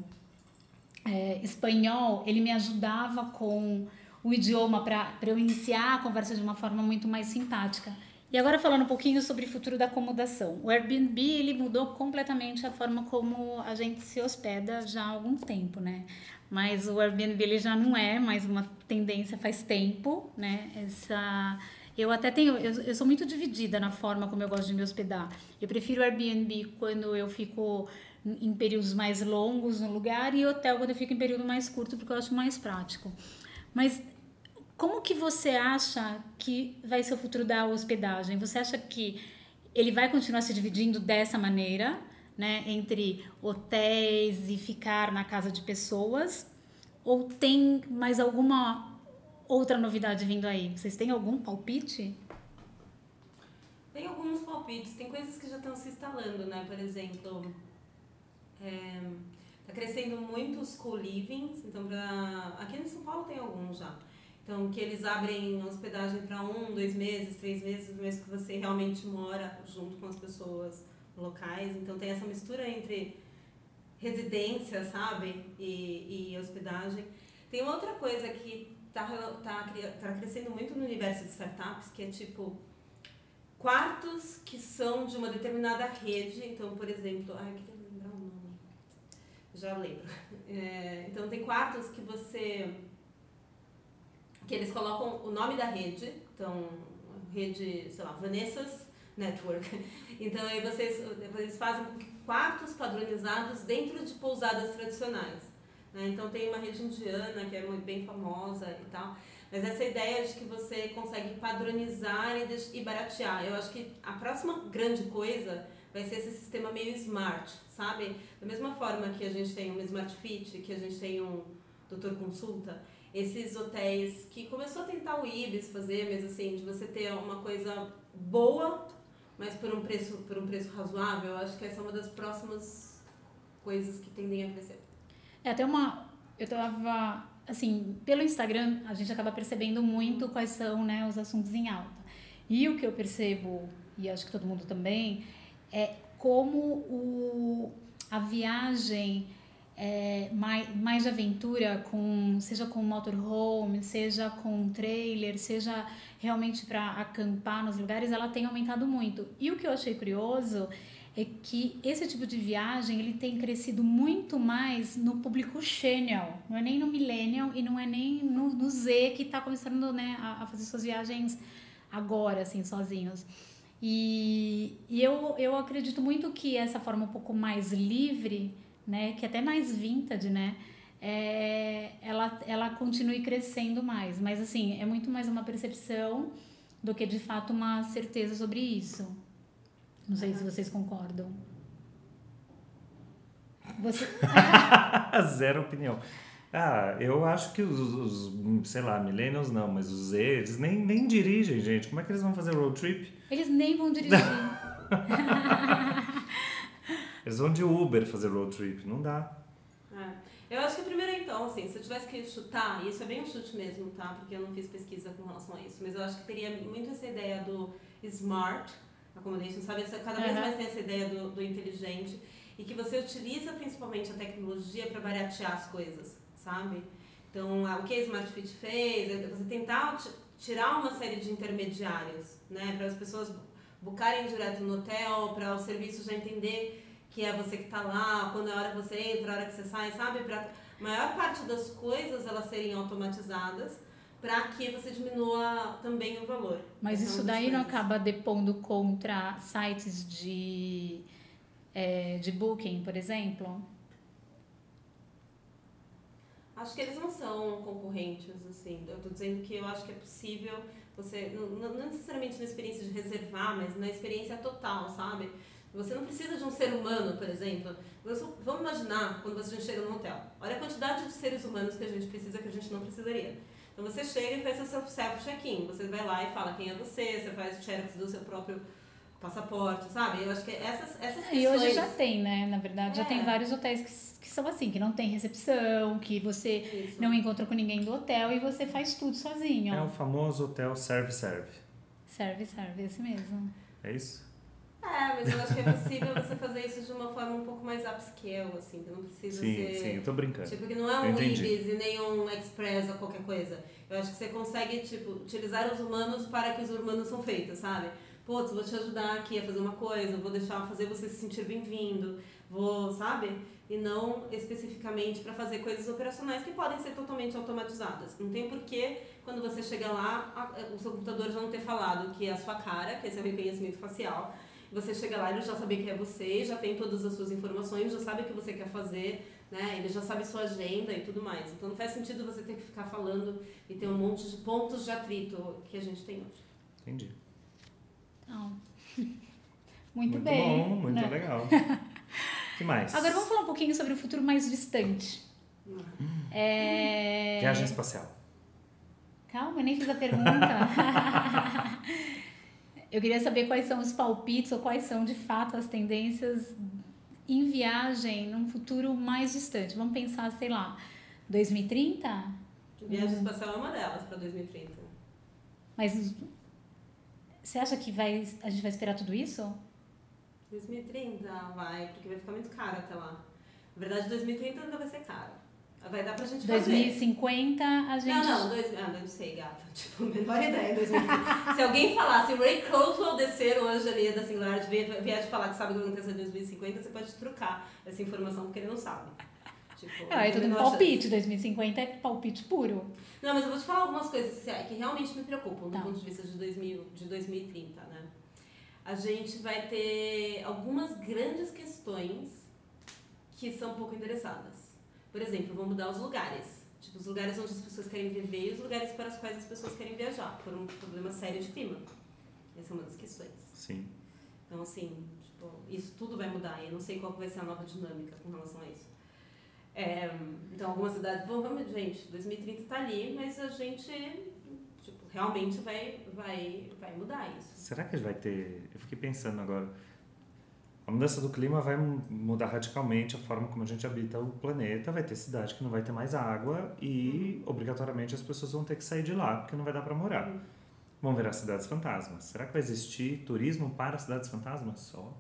é, espanhol, ele me ajudava com o idioma para eu iniciar a conversa de uma forma muito mais simpática. E agora falando um pouquinho sobre o futuro da acomodação. O Airbnb ele mudou completamente a forma como a gente se hospeda já há algum tempo, né? Mas o Airbnb ele já não é mais uma tendência faz tempo, né? Essa eu até tenho, eu, eu sou muito dividida na forma como eu gosto de me hospedar. Eu prefiro o Airbnb quando eu fico em períodos mais longos no lugar e hotel quando eu fico em período mais curto, porque eu acho mais prático. Mas como que você acha que vai ser o futuro da hospedagem? Você acha que ele vai continuar se dividindo dessa maneira, né, entre hotéis e ficar na casa de pessoas? Ou tem mais alguma outra novidade vindo aí? Vocês têm algum palpite? Tem alguns palpites, tem coisas que já estão se instalando, né? Por exemplo, é, tá crescendo muito os co-livings, então pra, aqui em São Paulo tem alguns já. Então, que eles abrem hospedagem para um, dois meses, três meses, mesmo que você realmente mora junto com as pessoas locais. Então, tem essa mistura entre residência, sabe? E, e hospedagem. Tem uma outra coisa que tá, tá, tá crescendo muito no universo de startups, que é tipo quartos que são de uma determinada rede. Então, por exemplo, ai, eu queria lembrar o nome. Já lembro. É, então, tem quartos que você que eles colocam o nome da rede, então, rede, sei lá, Vanessa's Network. Então, aí vocês, eles fazem quartos padronizados dentro de pousadas tradicionais. Né? Então, tem uma rede indiana que é muito bem famosa e tal. Mas essa ideia de que você consegue padronizar e, e baratear. Eu acho que a próxima grande coisa vai ser esse sistema meio smart, sabe? Da mesma forma que a gente tem um Smart Fit, que a gente tem um doutor consulta, esses hotéis que começou a tentar o Ibis fazer, mas assim, de você ter uma coisa boa, mas por um preço, por um preço razoável, eu acho que essa é uma das próximas coisas que tendem a crescer. É até uma. Eu tava. Assim, pelo Instagram, a gente acaba percebendo muito quais são né, os assuntos em alta. E o que eu percebo, e acho que todo mundo também, é como o, a viagem é, mais, mais de aventura, com, seja com motorhome, seja com trailer, seja realmente para acampar nos lugares, ela tem aumentado muito. E o que eu achei curioso é que esse tipo de viagem ele tem crescido muito mais no público channel, não é nem no millennial e não é nem no, no Z que está começando né, a, a fazer suas viagens agora, assim, sozinhos. E, e eu, eu acredito muito que essa forma um pouco mais livre né, que é até mais vintage, né, é, ela, ela continue crescendo mais. Mas, assim, é muito mais uma percepção do que, de fato, uma certeza sobre isso. Não sei se vocês concordam. Você... Zero opinião. Ah, eu acho que os, os, sei lá, millennials não, mas os Z, eles nem, nem dirigem, gente. Como é que eles vão fazer road trip? Eles nem vão dirigir. eles vão de Uber fazer road trip, não dá. É. Eu acho que primeiro então, assim, se eu tivesse que chutar, e isso é bem um chute mesmo, tá? Porque eu não fiz pesquisa com relação a isso, mas eu acho que teria muito essa ideia do smart accommodation, sabe? Cada vez mais tem essa ideia do, do inteligente e que você utiliza principalmente a tecnologia para baratear as coisas sabe? Então, o que a Smart Fit fez é você tentar tirar uma série de intermediários, né? Para as pessoas bucarem direto no hotel, para o serviço já entender que é você que está lá, quando é a hora que você entra, a hora que você sai, sabe? Para a maior parte das coisas elas serem automatizadas para que você diminua também o valor. Mas isso daí não acaba depondo contra sites de, é, de booking, por exemplo? Acho que eles não são concorrentes, assim. Eu tô dizendo que eu acho que é possível você, não, não necessariamente na experiência de reservar, mas na experiência total, sabe? Você não precisa de um ser humano, por exemplo. Vamos imaginar quando você chega no hotel. Olha a quantidade de seres humanos que a gente precisa que a gente não precisaria. Então você chega e faz o seu self check-in. Você vai lá e fala quem é você, você faz o xerox do seu próprio passaporte, sabe? Eu acho que essas, essas questões... E hoje já tem, né? Na verdade, é. já tem é. vários hotéis que, que são assim, que não tem recepção, que você Isso. não encontra com ninguém do hotel e você faz tudo sozinho. É o famoso hotel serve-serve. Serve-serve, esse mesmo. É isso? É, mas eu acho que é possível você fazer isso de uma forma um pouco mais upscale, assim, que não precisa sim, ser... Sim, eu tô brincando. Tipo, que não é um Ibis e nem um Express ou qualquer coisa. Eu acho que você consegue, tipo, utilizar os humanos para que os humanos são feitos, sabe? putz, vou te ajudar aqui a fazer uma coisa, vou deixar fazer você se sentir bem-vindo, vou, sabe? E não especificamente para fazer coisas operacionais que podem ser totalmente automatizadas. Não tem porquê, quando você chega lá, o seu computador já não ter falado que é a sua cara, que esse é o reconhecimento facial. Você chega lá, ele já sabe que é você, já tem todas as suas informações, já sabe o que você quer fazer, né? Ele já sabe sua agenda e tudo mais. Então não faz sentido você ter que ficar falando e ter um monte de pontos de atrito que a gente tem hoje. Entendi. Não. Muito, muito bem. bom, muito né? legal. que mais? Agora vamos falar um pouquinho sobre o futuro mais distante. Hum. É... Viagem espacial. Calma, eu nem fiz a pergunta. eu queria saber quais são os palpites ou quais são de fato as tendências em viagem num futuro mais distante. Vamos pensar, sei lá, 2030? Viagem espacial é uma delas para 2030. Mas você acha que vai, a gente vai esperar tudo isso? 2030 vai, porque vai ficar muito caro até lá. Na verdade, 2030 ainda vai ser caro. Vai dar pra gente 2050 fazer. a gente. Não, não, dois, ah, não sei, gata. Tipo, menor ideia. 2050. Se alguém falasse Ray Kurzweil descer hoje ali da Singularity, vier te falar que sabe o que vai acontecer em 2050, você pode trocar essa informação porque ele não sabe. Tipo, ah, é tudo um palpite. 2050 é palpite puro. Não, mas eu vou te falar algumas coisas que realmente me preocupam tá. do ponto de vista de, 2000, de 2030, né? A gente vai ter algumas grandes questões que são um pouco endereçadas. Por exemplo, vão mudar os lugares. Tipo, os lugares onde as pessoas querem viver e os lugares para os quais as pessoas querem viajar, por um problema sério de clima. Essa é uma das questões. Sim. Então, assim, tipo, isso tudo vai mudar. E eu não sei qual vai ser a nova dinâmica com relação a isso. É, então, algumas cidades vão, vamos, gente, 2030 está ali, mas a gente tipo, realmente vai, vai, vai mudar isso. Será que a gente vai ter. Eu fiquei pensando agora. A mudança do clima vai mudar radicalmente a forma como a gente habita o planeta. Vai ter cidade que não vai ter mais água e, uhum. obrigatoriamente, as pessoas vão ter que sair de lá porque não vai dar para morar. Uhum. Vão virar cidades fantasmas. Será que vai existir turismo para cidades fantasmas só?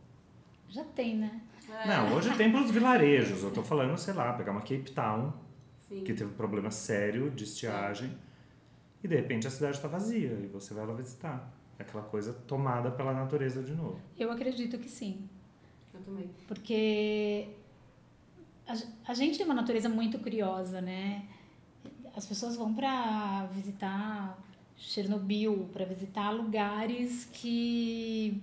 Já tem, né? É. Não, hoje tem para os vilarejos. Eu estou falando, sei lá, pegar uma Cape Town, Sim. que teve um problema sério de estiagem, Sim. e de repente a cidade está vazia e você vai lá visitar. Aquela coisa tomada pela natureza de novo. Eu acredito que sim. Eu também. Porque a, a gente tem uma natureza muito curiosa, né? As pessoas vão para visitar Chernobyl, para visitar lugares que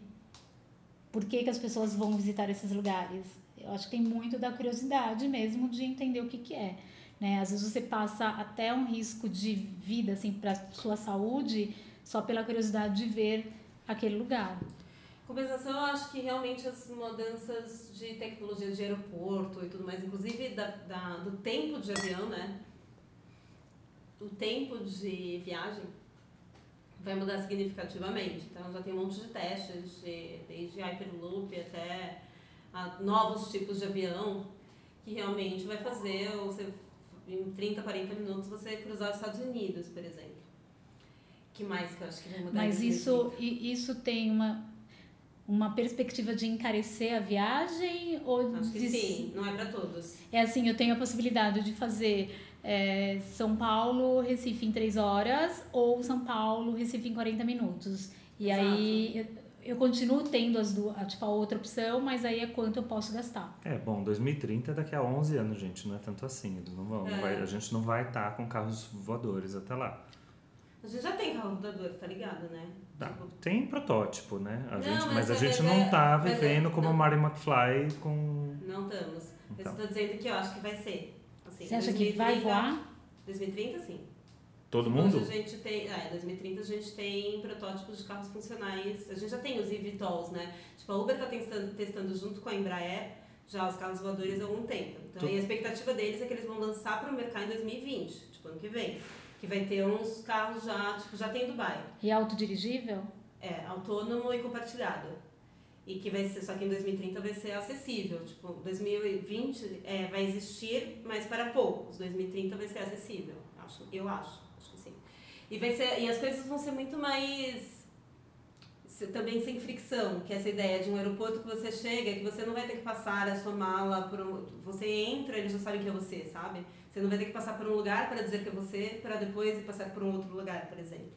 por que, que as pessoas vão visitar esses lugares? Eu acho que tem muito da curiosidade mesmo de entender o que, que é. Né? Às vezes você passa até um risco de vida assim, para sua saúde só pela curiosidade de ver aquele lugar. Compensação, eu acho que realmente as mudanças de tecnologia de aeroporto e tudo mais, inclusive da, da, do tempo de avião, né? O tempo de viagem vai mudar significativamente. Então já tem um monte de testes, de, desde Hyperloop até a, novos tipos de avião, que realmente vai fazer você, em 30, 40 minutos você cruzar os Estados Unidos, por exemplo. que mais que eu acho que vai mudar? Mas isso, isso tem uma, uma perspectiva de encarecer a viagem ou Acho que de sim, não é para todos. É assim, eu tenho a possibilidade de fazer é, São Paulo, Recife em 3 horas ou São Paulo, Recife em 40 minutos. E Exato. aí eu, eu continuo tendo as duas, a, tipo, a outra opção, mas aí é quanto eu posso gastar. É, bom, 2030 é daqui a 11 anos, gente, não é tanto assim. Não vão, É. vai- a gente não vai estar com carros voadores até lá. A gente já tem carro voador, tá ligado, né? Tá. Tipo, Tem protótipo, né? A Não, gente, mas mas, a é- gente não é- tá é- vivendo como não. o Marty McFly com. não estamos. Então. eu tô dizendo que eu acho que vai ser. Assim, Você acha que vai 2030 voar? 2030, sim. Todo Hoje mundo? a gente tem, é, 2030 a gente tem protótipos de carros funcionais. A gente já tem os eVTOLs, né? Tipo, a Uber tá testando, testando junto com a Embraer já os carros voadores há algum tempo. Então, Tu- a expectativa deles é que eles vão lançar para o mercado em 2020, tipo, ano que vem. Que vai ter uns carros já, tipo, já tem em Dubai. E autodirigível? É, autônomo e compartilhado. E que vai ser, só que em 2030 vai ser acessível. Tipo, 2020 é, vai existir, mas para poucos. 2030 vai ser acessível. Acho, eu acho, acho que sim. E, vai ser, e as coisas vão ser muito mais. Também sem fricção, que é essa ideia de um aeroporto que você chega, que você não vai ter que passar a sua mala por um. Você entra, eles já sabem que é você, sabe? Você não vai ter que passar por um lugar para dizer que é você, para depois ir passar por um outro lugar, por exemplo.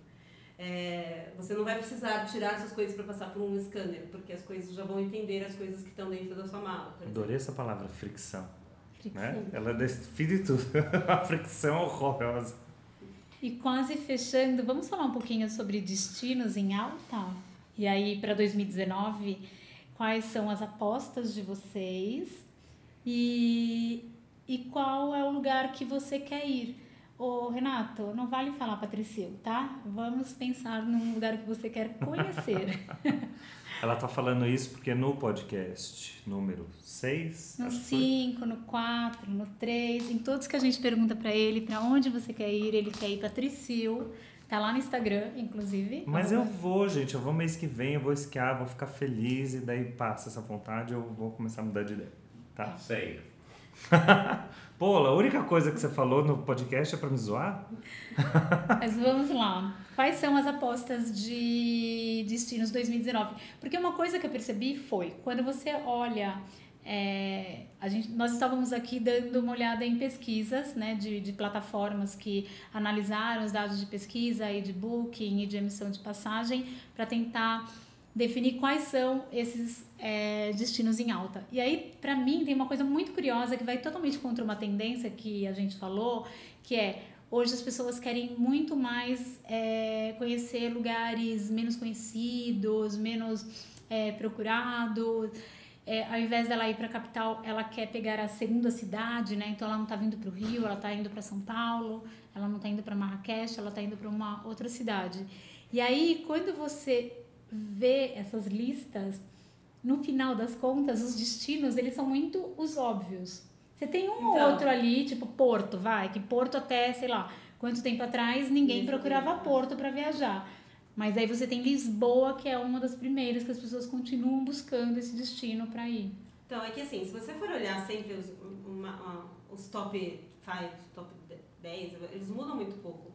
É, você não vai precisar tirar suas coisas para passar por um scanner, porque as coisas já vão entender as coisas que estão dentro da sua mala. por exemplo. Adorei essa palavra, fricção. Fricção. Né? Ela define tudo. a fricção é horrorosa. E quase fechando, vamos falar um pouquinho sobre destinos em alta? E aí, para 2019, quais são as apostas de vocês? E, e qual é o lugar que você quer ir? Ô, Renato, não vale falar Patricil, tá? Vamos pensar num lugar que você quer conhecer. Ela tá falando isso porque no podcast número 6, No 5, no 4, no 3, em todos que a gente pergunta pra ele pra onde você quer ir, ele quer ir pra Tricil. Tá lá no Instagram, inclusive. Mas eu vou, gente. Eu vou mês que vem, eu vou esquiar, vou ficar feliz e daí passa essa vontade eu vou começar a mudar de ideia. Tá? Sei. Pô, a única coisa que você falou no podcast é pra me zoar? Mas vamos lá. Quais são as apostas de destinos 2019? Porque uma coisa que eu percebi foi, quando você olha, é, a gente, nós estávamos aqui dando uma olhada em pesquisas né, de, de plataformas que analisaram os dados de pesquisa e de booking e de emissão de passagem para tentar definir quais são esses é, destinos em alta. E aí, para mim, tem uma coisa muito curiosa que vai totalmente contra uma tendência que a gente falou, que é Hoje as pessoas querem muito mais é, conhecer lugares menos conhecidos, menos é, procurados. É, ao invés dela ir para a capital, ela quer pegar a segunda cidade, né? Então ela não está vindo para o Rio, ela está indo para São Paulo, ela não está indo para Marrakech, ela está indo para uma outra cidade. E aí, quando você vê essas listas, no final das contas, os destinos eles são muito os óbvios. Você tem um ou Então. outro ali, tipo Porto, vai, que Porto até, sei lá, quanto tempo atrás ninguém Ninguém procurava. Porto para viajar. Mas aí você tem Lisboa, que é uma das primeiras que as pessoas continuam buscando esse destino para ir. Então, é que assim, se você for olhar sempre os, uma- uma- os top 5, top 10, eles mudam muito pouco.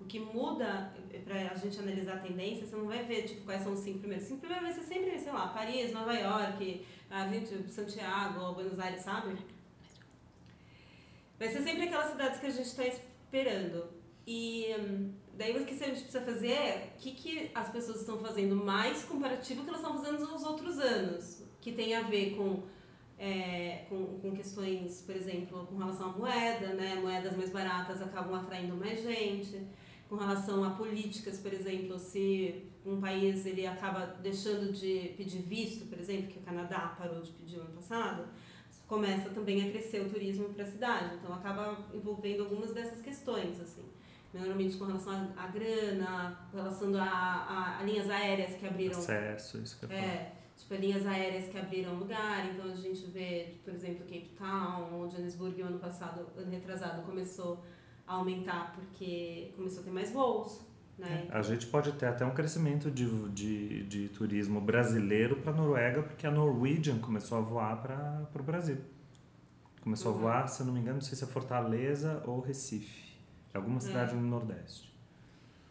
O que muda pra a gente analisar a tendência, você não vai ver tipo, quais são os cinco primeiros. Os cinco primeiros vai ser sempre, sei lá, Paris, Nova York, a gente, Santiago, Buenos Aires, sabe? Vai ser sempre aquelas cidades que a gente está esperando. E hum, daí o que a gente precisa fazer é o que, que as pessoas estão fazendo mais comparativo que elas estão fazendo nos outros anos. Que tem a ver com, é, com, com questões, por exemplo, com relação à moeda, né? Moedas mais baratas acabam atraindo mais gente. Com relação a políticas, por exemplo, se um país ele acaba deixando de pedir visto, por exemplo, que o Canadá parou de pedir ano passado, as começa também a crescer o turismo para a cidade. Então acaba envolvendo algumas dessas questões, assim. Normalmente com relação à grana, com relação a, a, a, linhas aéreas que abriram. Acesso, isso que eu falo. É, tipo, linhas aéreas que abriram lugar. Então a gente vê, por exemplo, Cape Town ou Johannesburg, ano passado, ano retrasado, começou a aumentar porque começou a ter mais voos. Né? É, a gente pode ter até um crescimento de, de, de turismo brasileiro para a Noruega, porque a Norwegian começou a voar para o Brasil. Começou uhum. a voar, se eu não me engano, não sei se é Fortaleza ou Recife. Alguma cidade é. no Nordeste.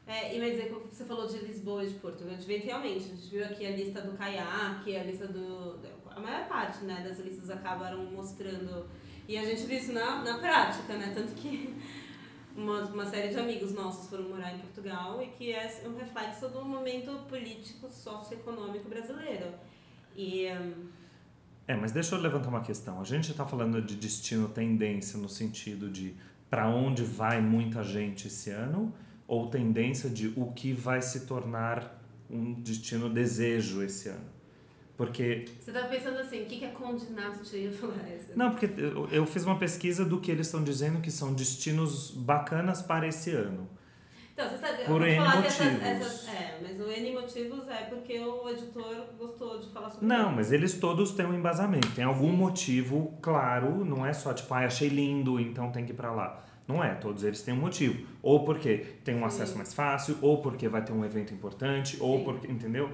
É, e mas é como você falou de Lisboa e de Porto, a gente vê realmente, a gente viu aqui a lista do caiaque, a lista do. A maior parte né, das listas acabaram mostrando. E a gente viu isso na, na prática, né? Tanto que uma, uma série de amigos nossos foram morar em Portugal e que é um reflexo do momento político socioeconômico brasileiro. E. É, mas deixa eu levantar uma questão. A gente está falando de destino tendência no sentido de para onde vai muita gente esse ano ou tendência de o que vai se tornar um destino desejo esse ano? Porque. Você estava pensando assim, o que, que a Conde Nast ia falar essa? Não, porque eu fiz uma pesquisa do que eles estão dizendo que são destinos bacanas para esse ano. Então, você sabe, Por N motivos. Essas, essas, é, mas o N motivos é porque o editor gostou de falar sobre Não, mas eles todos têm um embasamento. Tem algum Sim. motivo claro, não é só tipo, ah, achei lindo, então tem que ir para lá. Não é, todos eles têm um motivo. Ou porque tem um Sim. acesso mais fácil, ou porque vai ter um evento importante, Sim. ou porque, entendeu?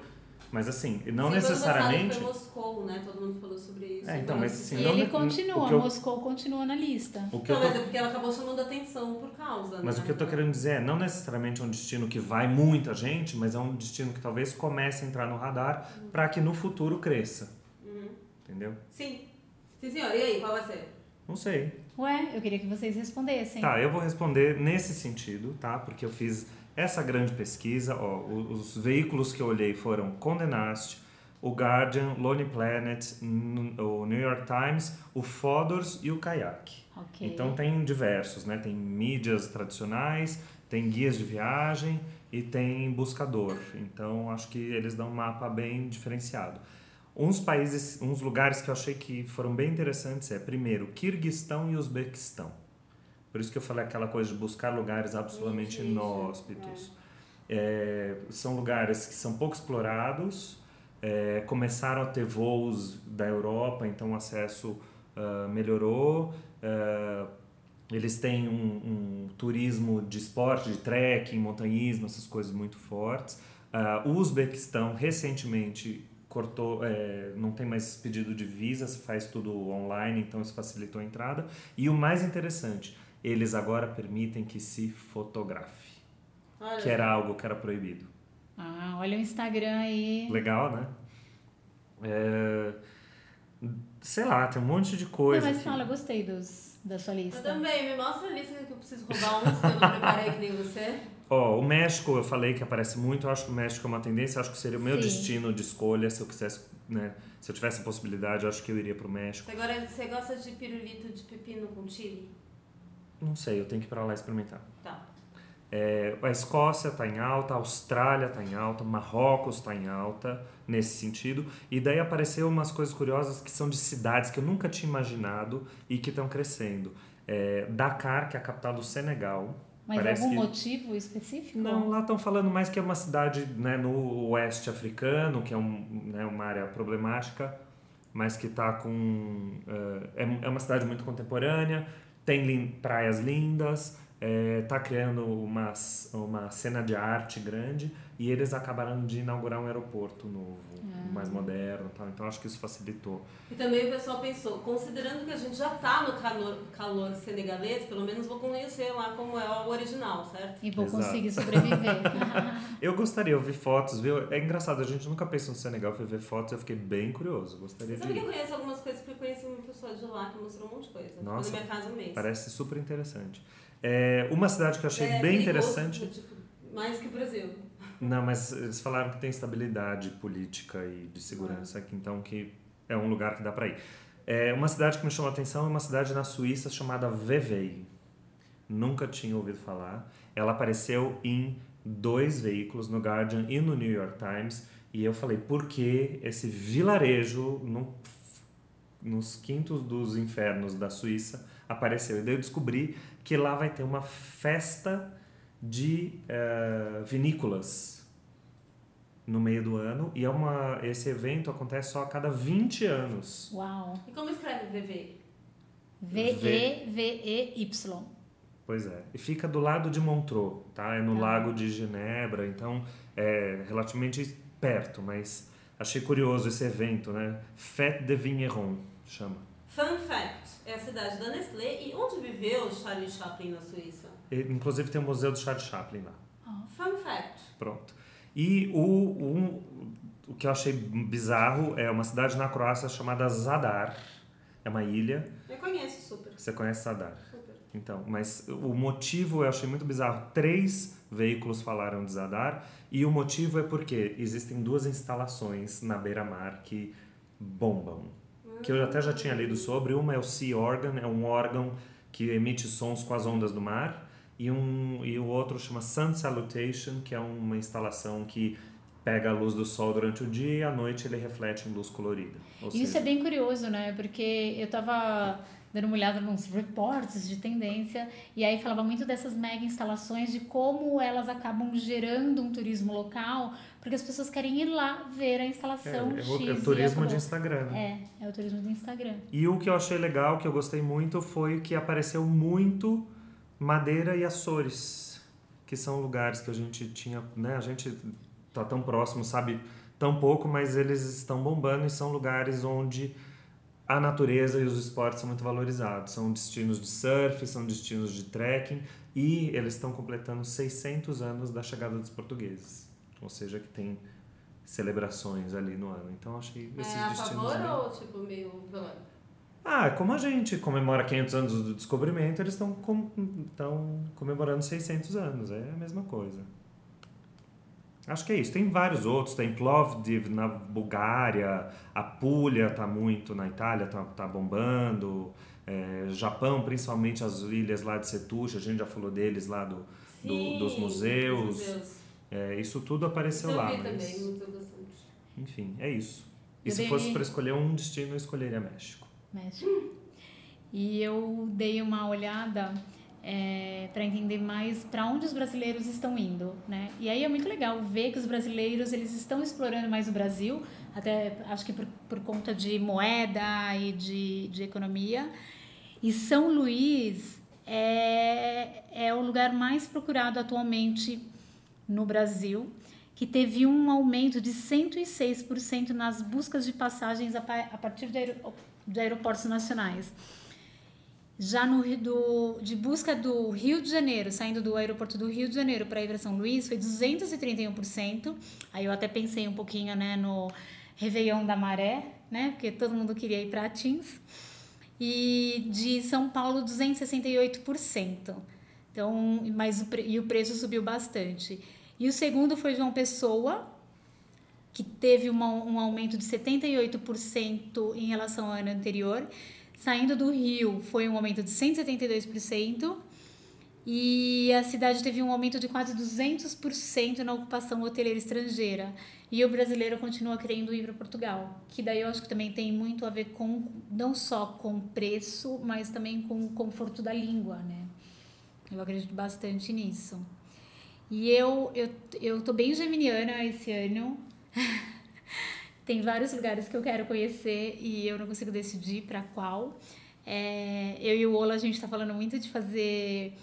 Mas assim, não Sim, necessariamente. Foi Moscou, né? Todo mundo falou sobre isso. É, então, mas assim, Ele continua, eu... Moscou continua na lista. O que não, tô... mas é porque ela acabou chamando atenção por causa. Mas né? o que eu tô querendo dizer é, não necessariamente é um destino que vai muita gente, mas é um destino que talvez comece a entrar no radar uhum. para que no futuro cresça. Uhum. Entendeu? Sim. Sim, senhor. E aí, qual vai ser? Não sei. Ué, eu queria que vocês respondessem. Tá, eu vou responder nesse sentido, tá? Porque eu fiz essa grande pesquisa, ó, os veículos que eu olhei foram Condé Nast, o Guardian, Lonely Planet, o New York Times, o Fodors e o Kayak. Okay. Então tem diversos, né? Tem mídias tradicionais, tem guias de viagem e tem buscador. Então acho que eles dão um mapa bem diferenciado. Uns países, uns lugares que eu achei que foram bem interessantes é primeiro Kirguistão e Uzbequistão. Por isso que eu falei aquela coisa de buscar lugares absolutamente inóspitos. É. É, são lugares que são pouco explorados, é, começaram a ter voos da Europa, então o acesso uh, melhorou. Uh, eles têm um, um, turismo de esporte, de trekking, montanhismo, essas coisas muito fortes. Uh, o Uzbequistão recentemente cortou, é, não tem mais pedido de visa, se faz tudo online, então isso facilitou a entrada. E o mais interessante, eles agora permitem que se fotografe. Olha. Que era algo que era proibido. Ah, olha o Instagram aí. Legal, né? É, sei lá, tem um monte de coisa. Não, mas fala, gostei dos, da sua lista. Eu também, me mostra a lista que eu preciso roubar uns que eu não preparei que nem você. Ó, oh, o México, eu falei que aparece muito, eu acho que o México é uma tendência, acho que seria o meu Sim. destino de escolha, se eu quisesse, né, se eu tivesse a possibilidade, eu acho que eu iria pro México. Agora, você gosta de pirulito de pepino com chile? Não sei, eu tenho que ir para lá experimentar. Tá. É, a Escócia está em alta, a Austrália está em alta, Marrocos está em alta nesse sentido. E daí apareceu umas coisas curiosas que são de cidades que eu nunca tinha imaginado e que estão crescendo. É, Dakar, que é a capital do Senegal. Mas Parece algum que... motivo específico? Não, lá estão falando mais que é uma cidade né, no oeste africano, que é um, né, uma área problemática, mas que está com. Uh, é, é uma cidade muito contemporânea, tem praias lindas, está é, criando uma, uma cena de arte grande e eles acabaram de inaugurar um aeroporto novo, ah. mais moderno, tal. então acho que isso facilitou. E também o pessoal pensou, considerando que a gente já está no calor, calor senegalês, pelo menos vou conhecer lá como é o original, certo? E vou Exato. conseguir sobreviver. eu gostaria, eu vi fotos, viu? É engraçado, a gente nunca pensou no Senegal, foi ver fotos, eu fiquei bem curioso, gostaria Sabe de... que eu conheço algumas coisas, porque eu conheci uma pessoa de lá que mostrou um monte de coisa. Nossa, na minha casa um mês. Parece super interessante. É, uma cidade que eu achei é, bem interessante. Tipo, mais que o Brasil. Não, mas eles falaram que tem estabilidade política e de segurança, aqui, então que é um lugar que dá para ir. É, uma cidade que me chamou a atenção é uma cidade na Suíça chamada Vevey. Nunca tinha ouvido falar. Ela apareceu em dois veículos, no Guardian e no New York Times. E eu falei, por que esse vilarejo não nos quintos dos infernos da Suíça, apareceu. E daí eu descobri que lá vai ter uma festa de eh, vinícolas no meio do ano. E é uma, esse evento acontece só a cada 20 anos. Uau. E como escreve VV? V-E-V-E-Y. Pois é. E fica do lado de Montreux, tá? É no Tá. lago de Genebra, então é relativamente perto, mas achei curioso esse evento, né? Fête de Vigneron, chama. Fun fact: é a cidade da Nestlé e onde viveu Charlie Chaplin na Suíça? E, inclusive tem o Museu do Charles Chaplin lá. Fun fact. Pronto. E o, o, o que eu achei bizarro é uma cidade na Croácia chamada Zadar. É uma ilha. Eu conheço super. Você conhece Zadar? Super. Então, mas o motivo eu achei muito bizarro. Três veículos falaram de Zadar e o motivo é porque existem duas instalações na beira-mar que bombam. Que eu até já tinha lido sobre. Uma é o Sea Organ, é um órgão que emite sons com as ondas do mar. E, um, e o outro chama Sun Salutation, que é uma instalação que pega a luz do sol durante o dia e à noite ele reflete em luz colorida. Ou E isso seja, é bem curioso, né? Porque eu tava dando uma olhada nos reportes de tendência e aí falava muito dessas mega instalações, de como elas acabam gerando um turismo local, porque as pessoas querem ir lá ver a é, instalação é, X. o, é o turismo de. Instagram. né? É, é o turismo do Instagram. E o que eu achei legal, que eu gostei muito, foi que apareceu muito Madeira e Açores, que são lugares que a gente tinha, né? A gente tá tão próximo, sabe tão pouco, mas eles estão bombando e são lugares onde a natureza e os esportes são muito valorizados. São destinos de surf, são destinos de trekking e eles estão completando 600 anos da chegada dos portugueses. Ou seja, que tem celebrações ali no ano. Então achei esses É a destinos favor ou tipo meio vilão? ah, como a gente comemora 500 anos do descobrimento, eles estão com, comemorando 600 anos. É a mesma coisa. Acho que é isso. Tem vários outros. Tem Plovdiv na Bulgária, Apulia tá muito na Itália, tá, tá bombando. É, Japão, principalmente as ilhas lá de Setúbal, a gente já falou deles lá do, do- Sim, dos museus. dos museus. É, isso tudo apareceu Isso eu lá. vi mas, também, bastante. enfim, é isso. E Eu se dei- fosse para escolher um destino, eu escolheria México. México. E eu dei uma olhada para entender mais para onde os brasileiros estão indo, né? E aí é muito legal ver que os brasileiros eles estão explorando mais o Brasil, até acho que por, por conta de moeda e de, de economia. E São Luís é, é o lugar mais procurado atualmente no Brasil, que teve um aumento de 106% nas buscas de passagens a, a partir de, aero, de aeroportos nacionais. Já no do, de busca do Rio de Janeiro, saindo do aeroporto do Rio de Janeiro para ir para São Luís, foi 231%. Aí eu até pensei um pouquinho né, no Réveillon da Maré, né, porque todo mundo queria ir para Atins. E de São Paulo, 268%. Então, mas o, e o preço subiu bastante. E o segundo foi João Pessoa, que teve uma, um aumento de 78% em relação ao ano anterior. Saindo do Rio, foi um aumento de 172%. E a cidade teve um aumento de quase 200% na ocupação hoteleira estrangeira. E o brasileiro continua querendo ir para Portugal, que daí eu acho que também tem muito a ver com não só com preço, mas também com o conforto da língua, né? Eu acredito bastante nisso. E eu eu eu tô bem geminiana esse ano. Tem vários lugares que eu quero conhecer e eu não consigo decidir para qual. É, eu e o Ola a gente está falando muito de fazer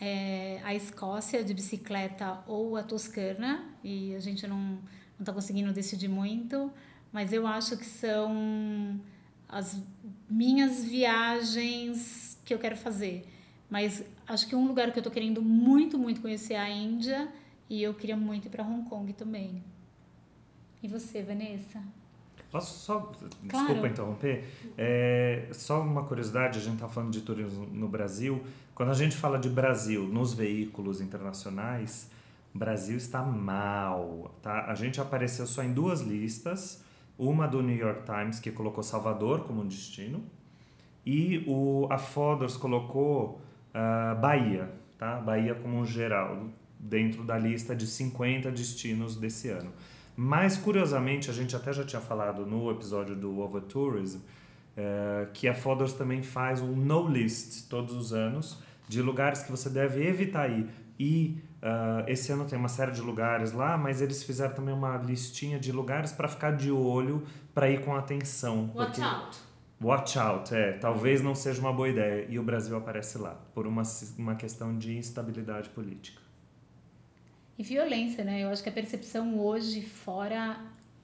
é, a Escócia de bicicleta ou a Toscana e a gente não está conseguindo decidir muito, mas eu acho que são as minhas viagens que eu quero fazer. Mas acho que um lugar que eu tô querendo muito, muito conhecer é a Índia e eu queria muito ir para Hong Kong também. E você, Vanessa? Posso só, Claro. desculpa interromper, é, só uma curiosidade, a gente está falando de turismo no Brasil, quando a gente fala de Brasil nos veículos internacionais, Brasil está mal, tá? A gente apareceu só em duas listas, uma do New York Times que colocou Salvador como destino e o a Fodors colocou ah, Bahia, tá? Bahia como um geral dentro da lista de 50 destinos desse ano. Mas, curiosamente, a gente até já tinha falado no episódio do Overtourism, é, que a Fodors também faz um no list todos os anos de lugares que você deve evitar ir. E uh, esse ano tem uma série de lugares lá, mas eles fizeram também uma listinha de lugares para ficar de olho, para ir com atenção. Watch porque- out. Watch out, é. Talvez não seja uma boa ideia. E o Brasil aparece lá, por uma, uma questão de instabilidade política. E violência, né? Eu acho que a percepção hoje fora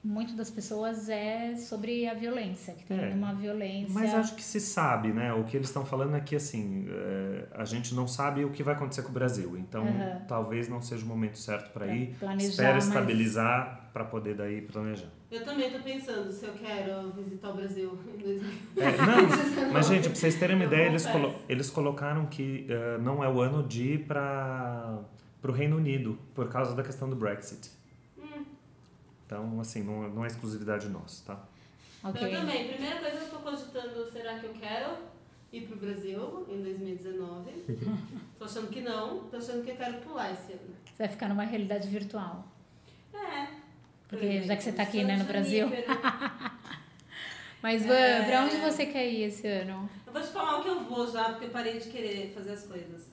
muito das pessoas é sobre a violência, que tem É. uma violência. Mas acho que se sabe, né? O que eles estão falando é que, assim, é, a gente não sabe o que vai acontecer com o Brasil. Então, Aham. talvez não seja o momento certo para Pra ir. planejar Espera estabilizar para poder daí planejar. Eu também tô pensando se eu quero visitar o Brasil em 2000. É, não, mas gente, pra vocês terem uma Eu ideia, eles, colo eles colocaram que eh, não é o ano de ir para o Reino Unido por causa da questão do Brexit. Hum, Então, assim, não, não é exclusividade nossa, tá? Ok. Eu também. Primeira coisa que eu tô cogitando, será que eu quero ir pro Brasil em 2019? tô achando que não. Tô achando que eu quero pular esse ano. Você vai ficar numa realidade virtual. É. Porque já que você tá aqui, né, no Brasil. Mas, Van, É. pra onde você quer ir esse ano? Eu vou te falar o que eu vou já, porque eu parei de querer fazer as coisas.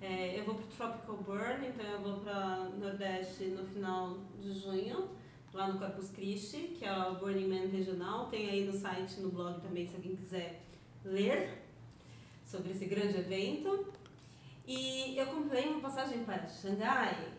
É, eu vou pro Tropical Burn, então eu vou pra Nordeste no final de junho, lá no Corpus Christi, que é o Burning Man regional. Tem aí no site, no blog também, se alguém quiser ler sobre esse grande evento. E eu comprei uma passagem para Xangai.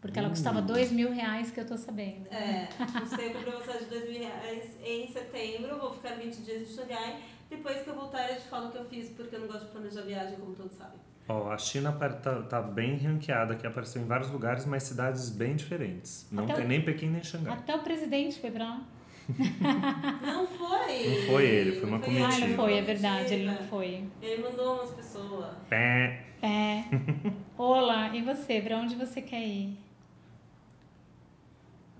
Porque ela custava dois mil reais, que eu tô sabendo. É, comprei uma passagem de 2 mil reais em setembro, vou ficar 20 dias em Xangai. Depois que eu voltar, eu te falo o que eu fiz, porque eu não gosto de planejar viagem, como todos sabem. Ó, a China tá, tá bem ranqueada, que apareceu em vários lugares, mas cidades bem diferentes. Não Até tem o- nem Pequim nem Xangai. Até o presidente foi pra lá. Não foi! Não foi ele, foi uma ele, comitiva. Ah, não foi, é verdade, ele não foi. Ele mandou umas pessoas. Pé. É. Olá, e você? Pra onde você quer ir?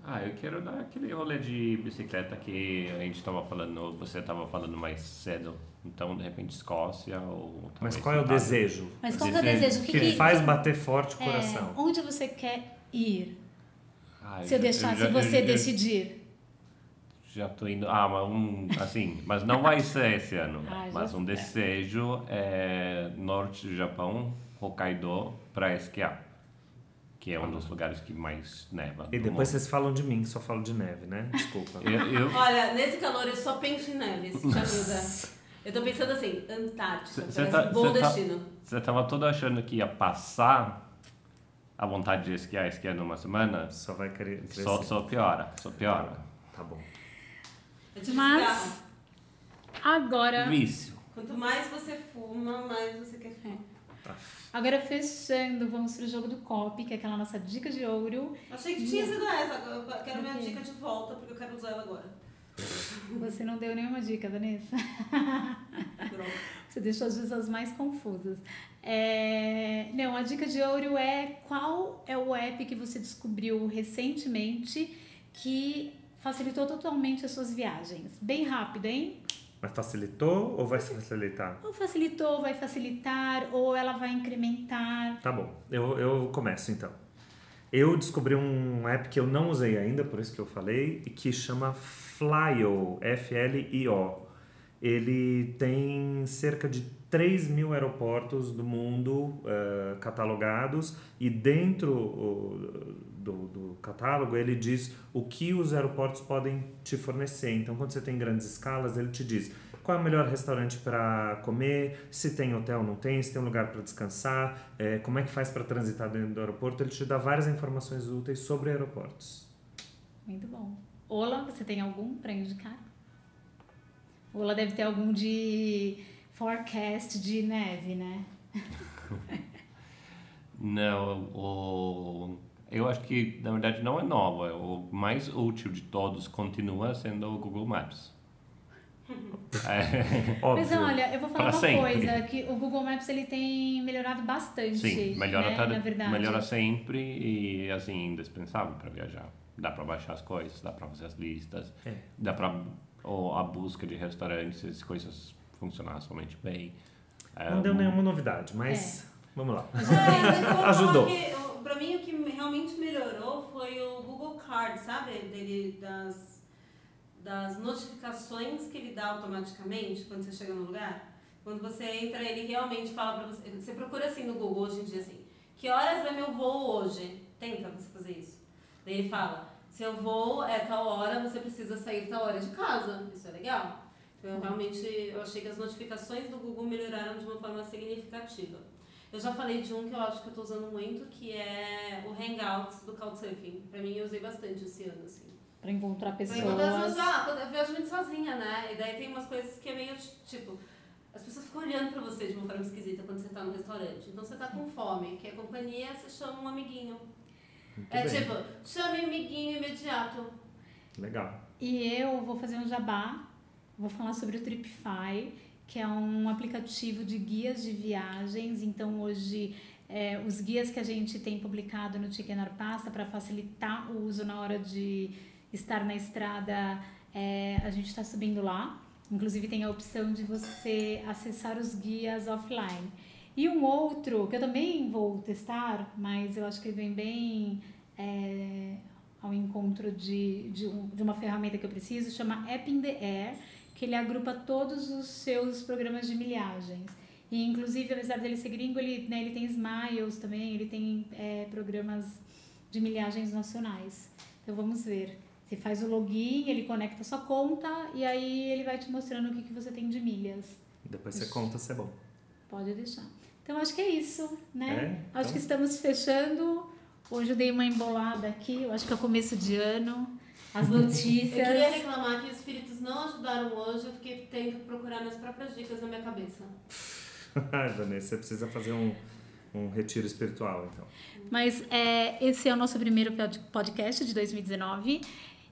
Ah, eu quero dar aquele rolê de bicicleta que a gente estava falando, você estava falando mais cedo. Então, de repente, Escócia ou Mas qual é o desejo? Mas qual que é o Desejo. desejo? O Que, que, que faz bater forte o é, coração. onde você quer ir? Ah, Se eu já- deixar, já- se você eu- eu- decidir. Já tô indo. Ah, mas um. Assim, mas não vai ser esse ano. Ah, mas um sei. desejo é norte do Japão, Hokkaido, para esquiar. Que é um dos lugares que mais neva. E depois mundo. vocês falam de mim, só falo de neve, né? Desculpa. Eu, eu, Olha, nesse calor eu só penso em neve, se te ajuda. Eu tô pensando assim, Antártica, Cê- cê parece tá- um bom tá- destino. Você tava todo achando que ia passar a vontade de esquiar, esquiar numa semana? Só vai cre- crescer. Só, só piora, só piora. Tá bom. É Mas-. Agora, Vício. Quanto mais você fuma, mais você quer fumar. agora fechando, vamos pro jogo do COP, que é aquela nossa dica de ouro. Achei que tinha sido essa, eu quero minha dica de volta, porque eu quero usar ela agora. Você não deu nenhuma dica, Vanessa. Pronto. Você deixou as pessoas mais confusas. É, Não, a dica de ouro é qual é o app que você descobriu recentemente que facilitou totalmente as suas viagens. Bem rápido, hein? Mas facilitou ou vai se facilitar? Ou facilitou, vai facilitar, ou ela vai incrementar. Tá bom, eu, eu começo então. Eu descobri um app que eu não usei ainda, por isso que eu falei, que chama Flyo, F-L-I-O. Ele tem cerca de 3 mil aeroportos do mundo eh, catalogados e dentro o, do, do catálogo ele diz o que os aeroportos podem te fornecer. Então, quando você tem grandes escalas, ele te diz qual é o melhor restaurante para comer, se tem hotel ou não tem, se tem um lugar para descansar, eh, como é que faz para transitar dentro do aeroporto. Ele te dá várias informações úteis sobre aeroportos. Muito bom. Ola, você tem algum para indicar? Ola deve ter algum de forecast de neve, né? Não, o, eu acho que na verdade não é nova. O mais útil de todos continua sendo o Google Maps. É. Mas olha, eu vou falar Pra uma sempre. coisa, que o Google Maps ele tem melhorado bastante, sim, melhora, né? tá- na verdade. melhora sempre e assim, indispensável para viajar. Dá para baixar as coisas, dá para fazer as listas, É. dá para a busca de restaurantes, as coisas funcionar somente bem. É, Não deu nenhuma novidade, mas vamos lá. É, eu vou falar Ajudou. pra mim, o que realmente melhorou foi o Google Card, sabe? Dele, das, das notificações que ele dá automaticamente quando você chega no lugar. Quando você entra, ele realmente fala pra você. Você procura assim no Google hoje em dia assim: que horas é meu voo hoje? Tenta você fazer isso. Daí ele fala: seu voo é tal hora, você precisa sair tal hora de casa. Isso é legal. Então, eu realmente eu achei que as notificações do Google melhoraram de uma forma significativa. Eu já falei de um que eu acho que eu tô usando muito, que é o Hangouts do Couchsurfing. Pra mim, eu usei bastante esse ano, assim. Pra encontrar Pra pessoas. encontrar as pessoas, ah, eu viajo muito sozinha, né? E daí tem umas coisas que é meio, tipo... As pessoas ficam olhando pra você de uma forma esquisita quando você tá no restaurante. Então, você tá com fome, quer companhia, você chama um amiguinho. Muito é bem. tipo, chame amiguinho imediato. Legal. E eu vou fazer um jabá, vou falar sobre o Tripify, que é um aplicativo de guias de viagens. Então, hoje, é, os guias que a gente tem publicado no Chicken Pasta para facilitar o uso na hora de estar na estrada, é, a gente está subindo lá. Inclusive, tem a opção de você acessar os guias offline. E um outro, que eu também vou testar, mas eu acho que vem bem é, ao encontro de, de, um- de uma ferramenta que eu preciso, chama App in the Air, que ele agrupa todos os seus programas de milhagens. E, inclusive, apesar dele ser gringo, ele, né, ele tem Smiles também, ele tem é, programas de milhagens nacionais. Então, vamos ver. Você faz o login, ele conecta a sua conta e aí ele vai te mostrando o que, que você tem de milhas. Depois você conta se é bom. Pode deixar. Então, acho que é isso, né? É? Acho Então- que estamos fechando. Hoje eu dei uma embolada aqui, eu acho que é o começo de ano. As Eu queria notícias. reclamar que os espíritos não ajudaram hoje, eu fiquei tendo que procurar minhas próprias dicas na minha cabeça. Ai, Vanessa, você precisa fazer um, um retiro espiritual, então. Mas é, esse é o nosso primeiro pod- podcast de 2019.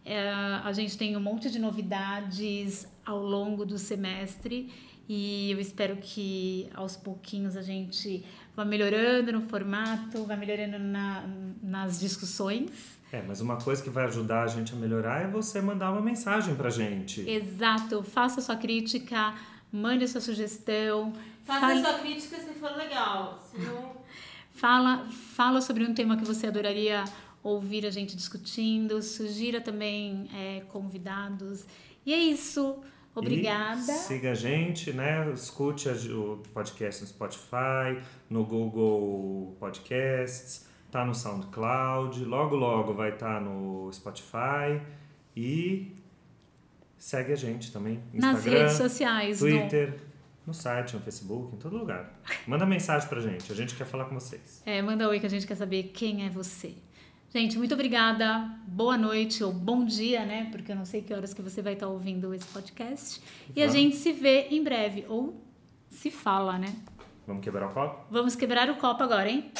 É, a gente tem um monte de novidades ao longo do semestre e eu espero que aos pouquinhos a gente vá melhorando no formato, vá melhorando na- nas discussões. É, mas uma coisa que vai ajudar a gente a melhorar é você mandar uma mensagem pra gente. Exato, faça sua crítica, mande sua sugestão, Faça fale- sua crítica se for legal. Senão, Fala, fala sobre um tema que você adoraria ouvir a gente discutindo, sugira também é, convidados. E é isso. Obrigada. E siga a gente, né? Escute o podcast no Spotify, no Google Podcasts, tá no SoundCloud, logo logo vai estar no Spotify e segue a gente também. Nas Instagram, redes sociais. no- Twitter, no site, no Facebook, em todo lugar. Manda mensagem pra gente, a gente quer falar com vocês. É, manda oi que a gente quer saber quem é você. Gente, muito obrigada. Boa noite ou bom dia, né? Porque eu não sei que horas que você vai estar ouvindo esse podcast. E a gente se vê em breve. Ou se fala, né? Vamos quebrar o copo? Vamos quebrar o copo agora, hein?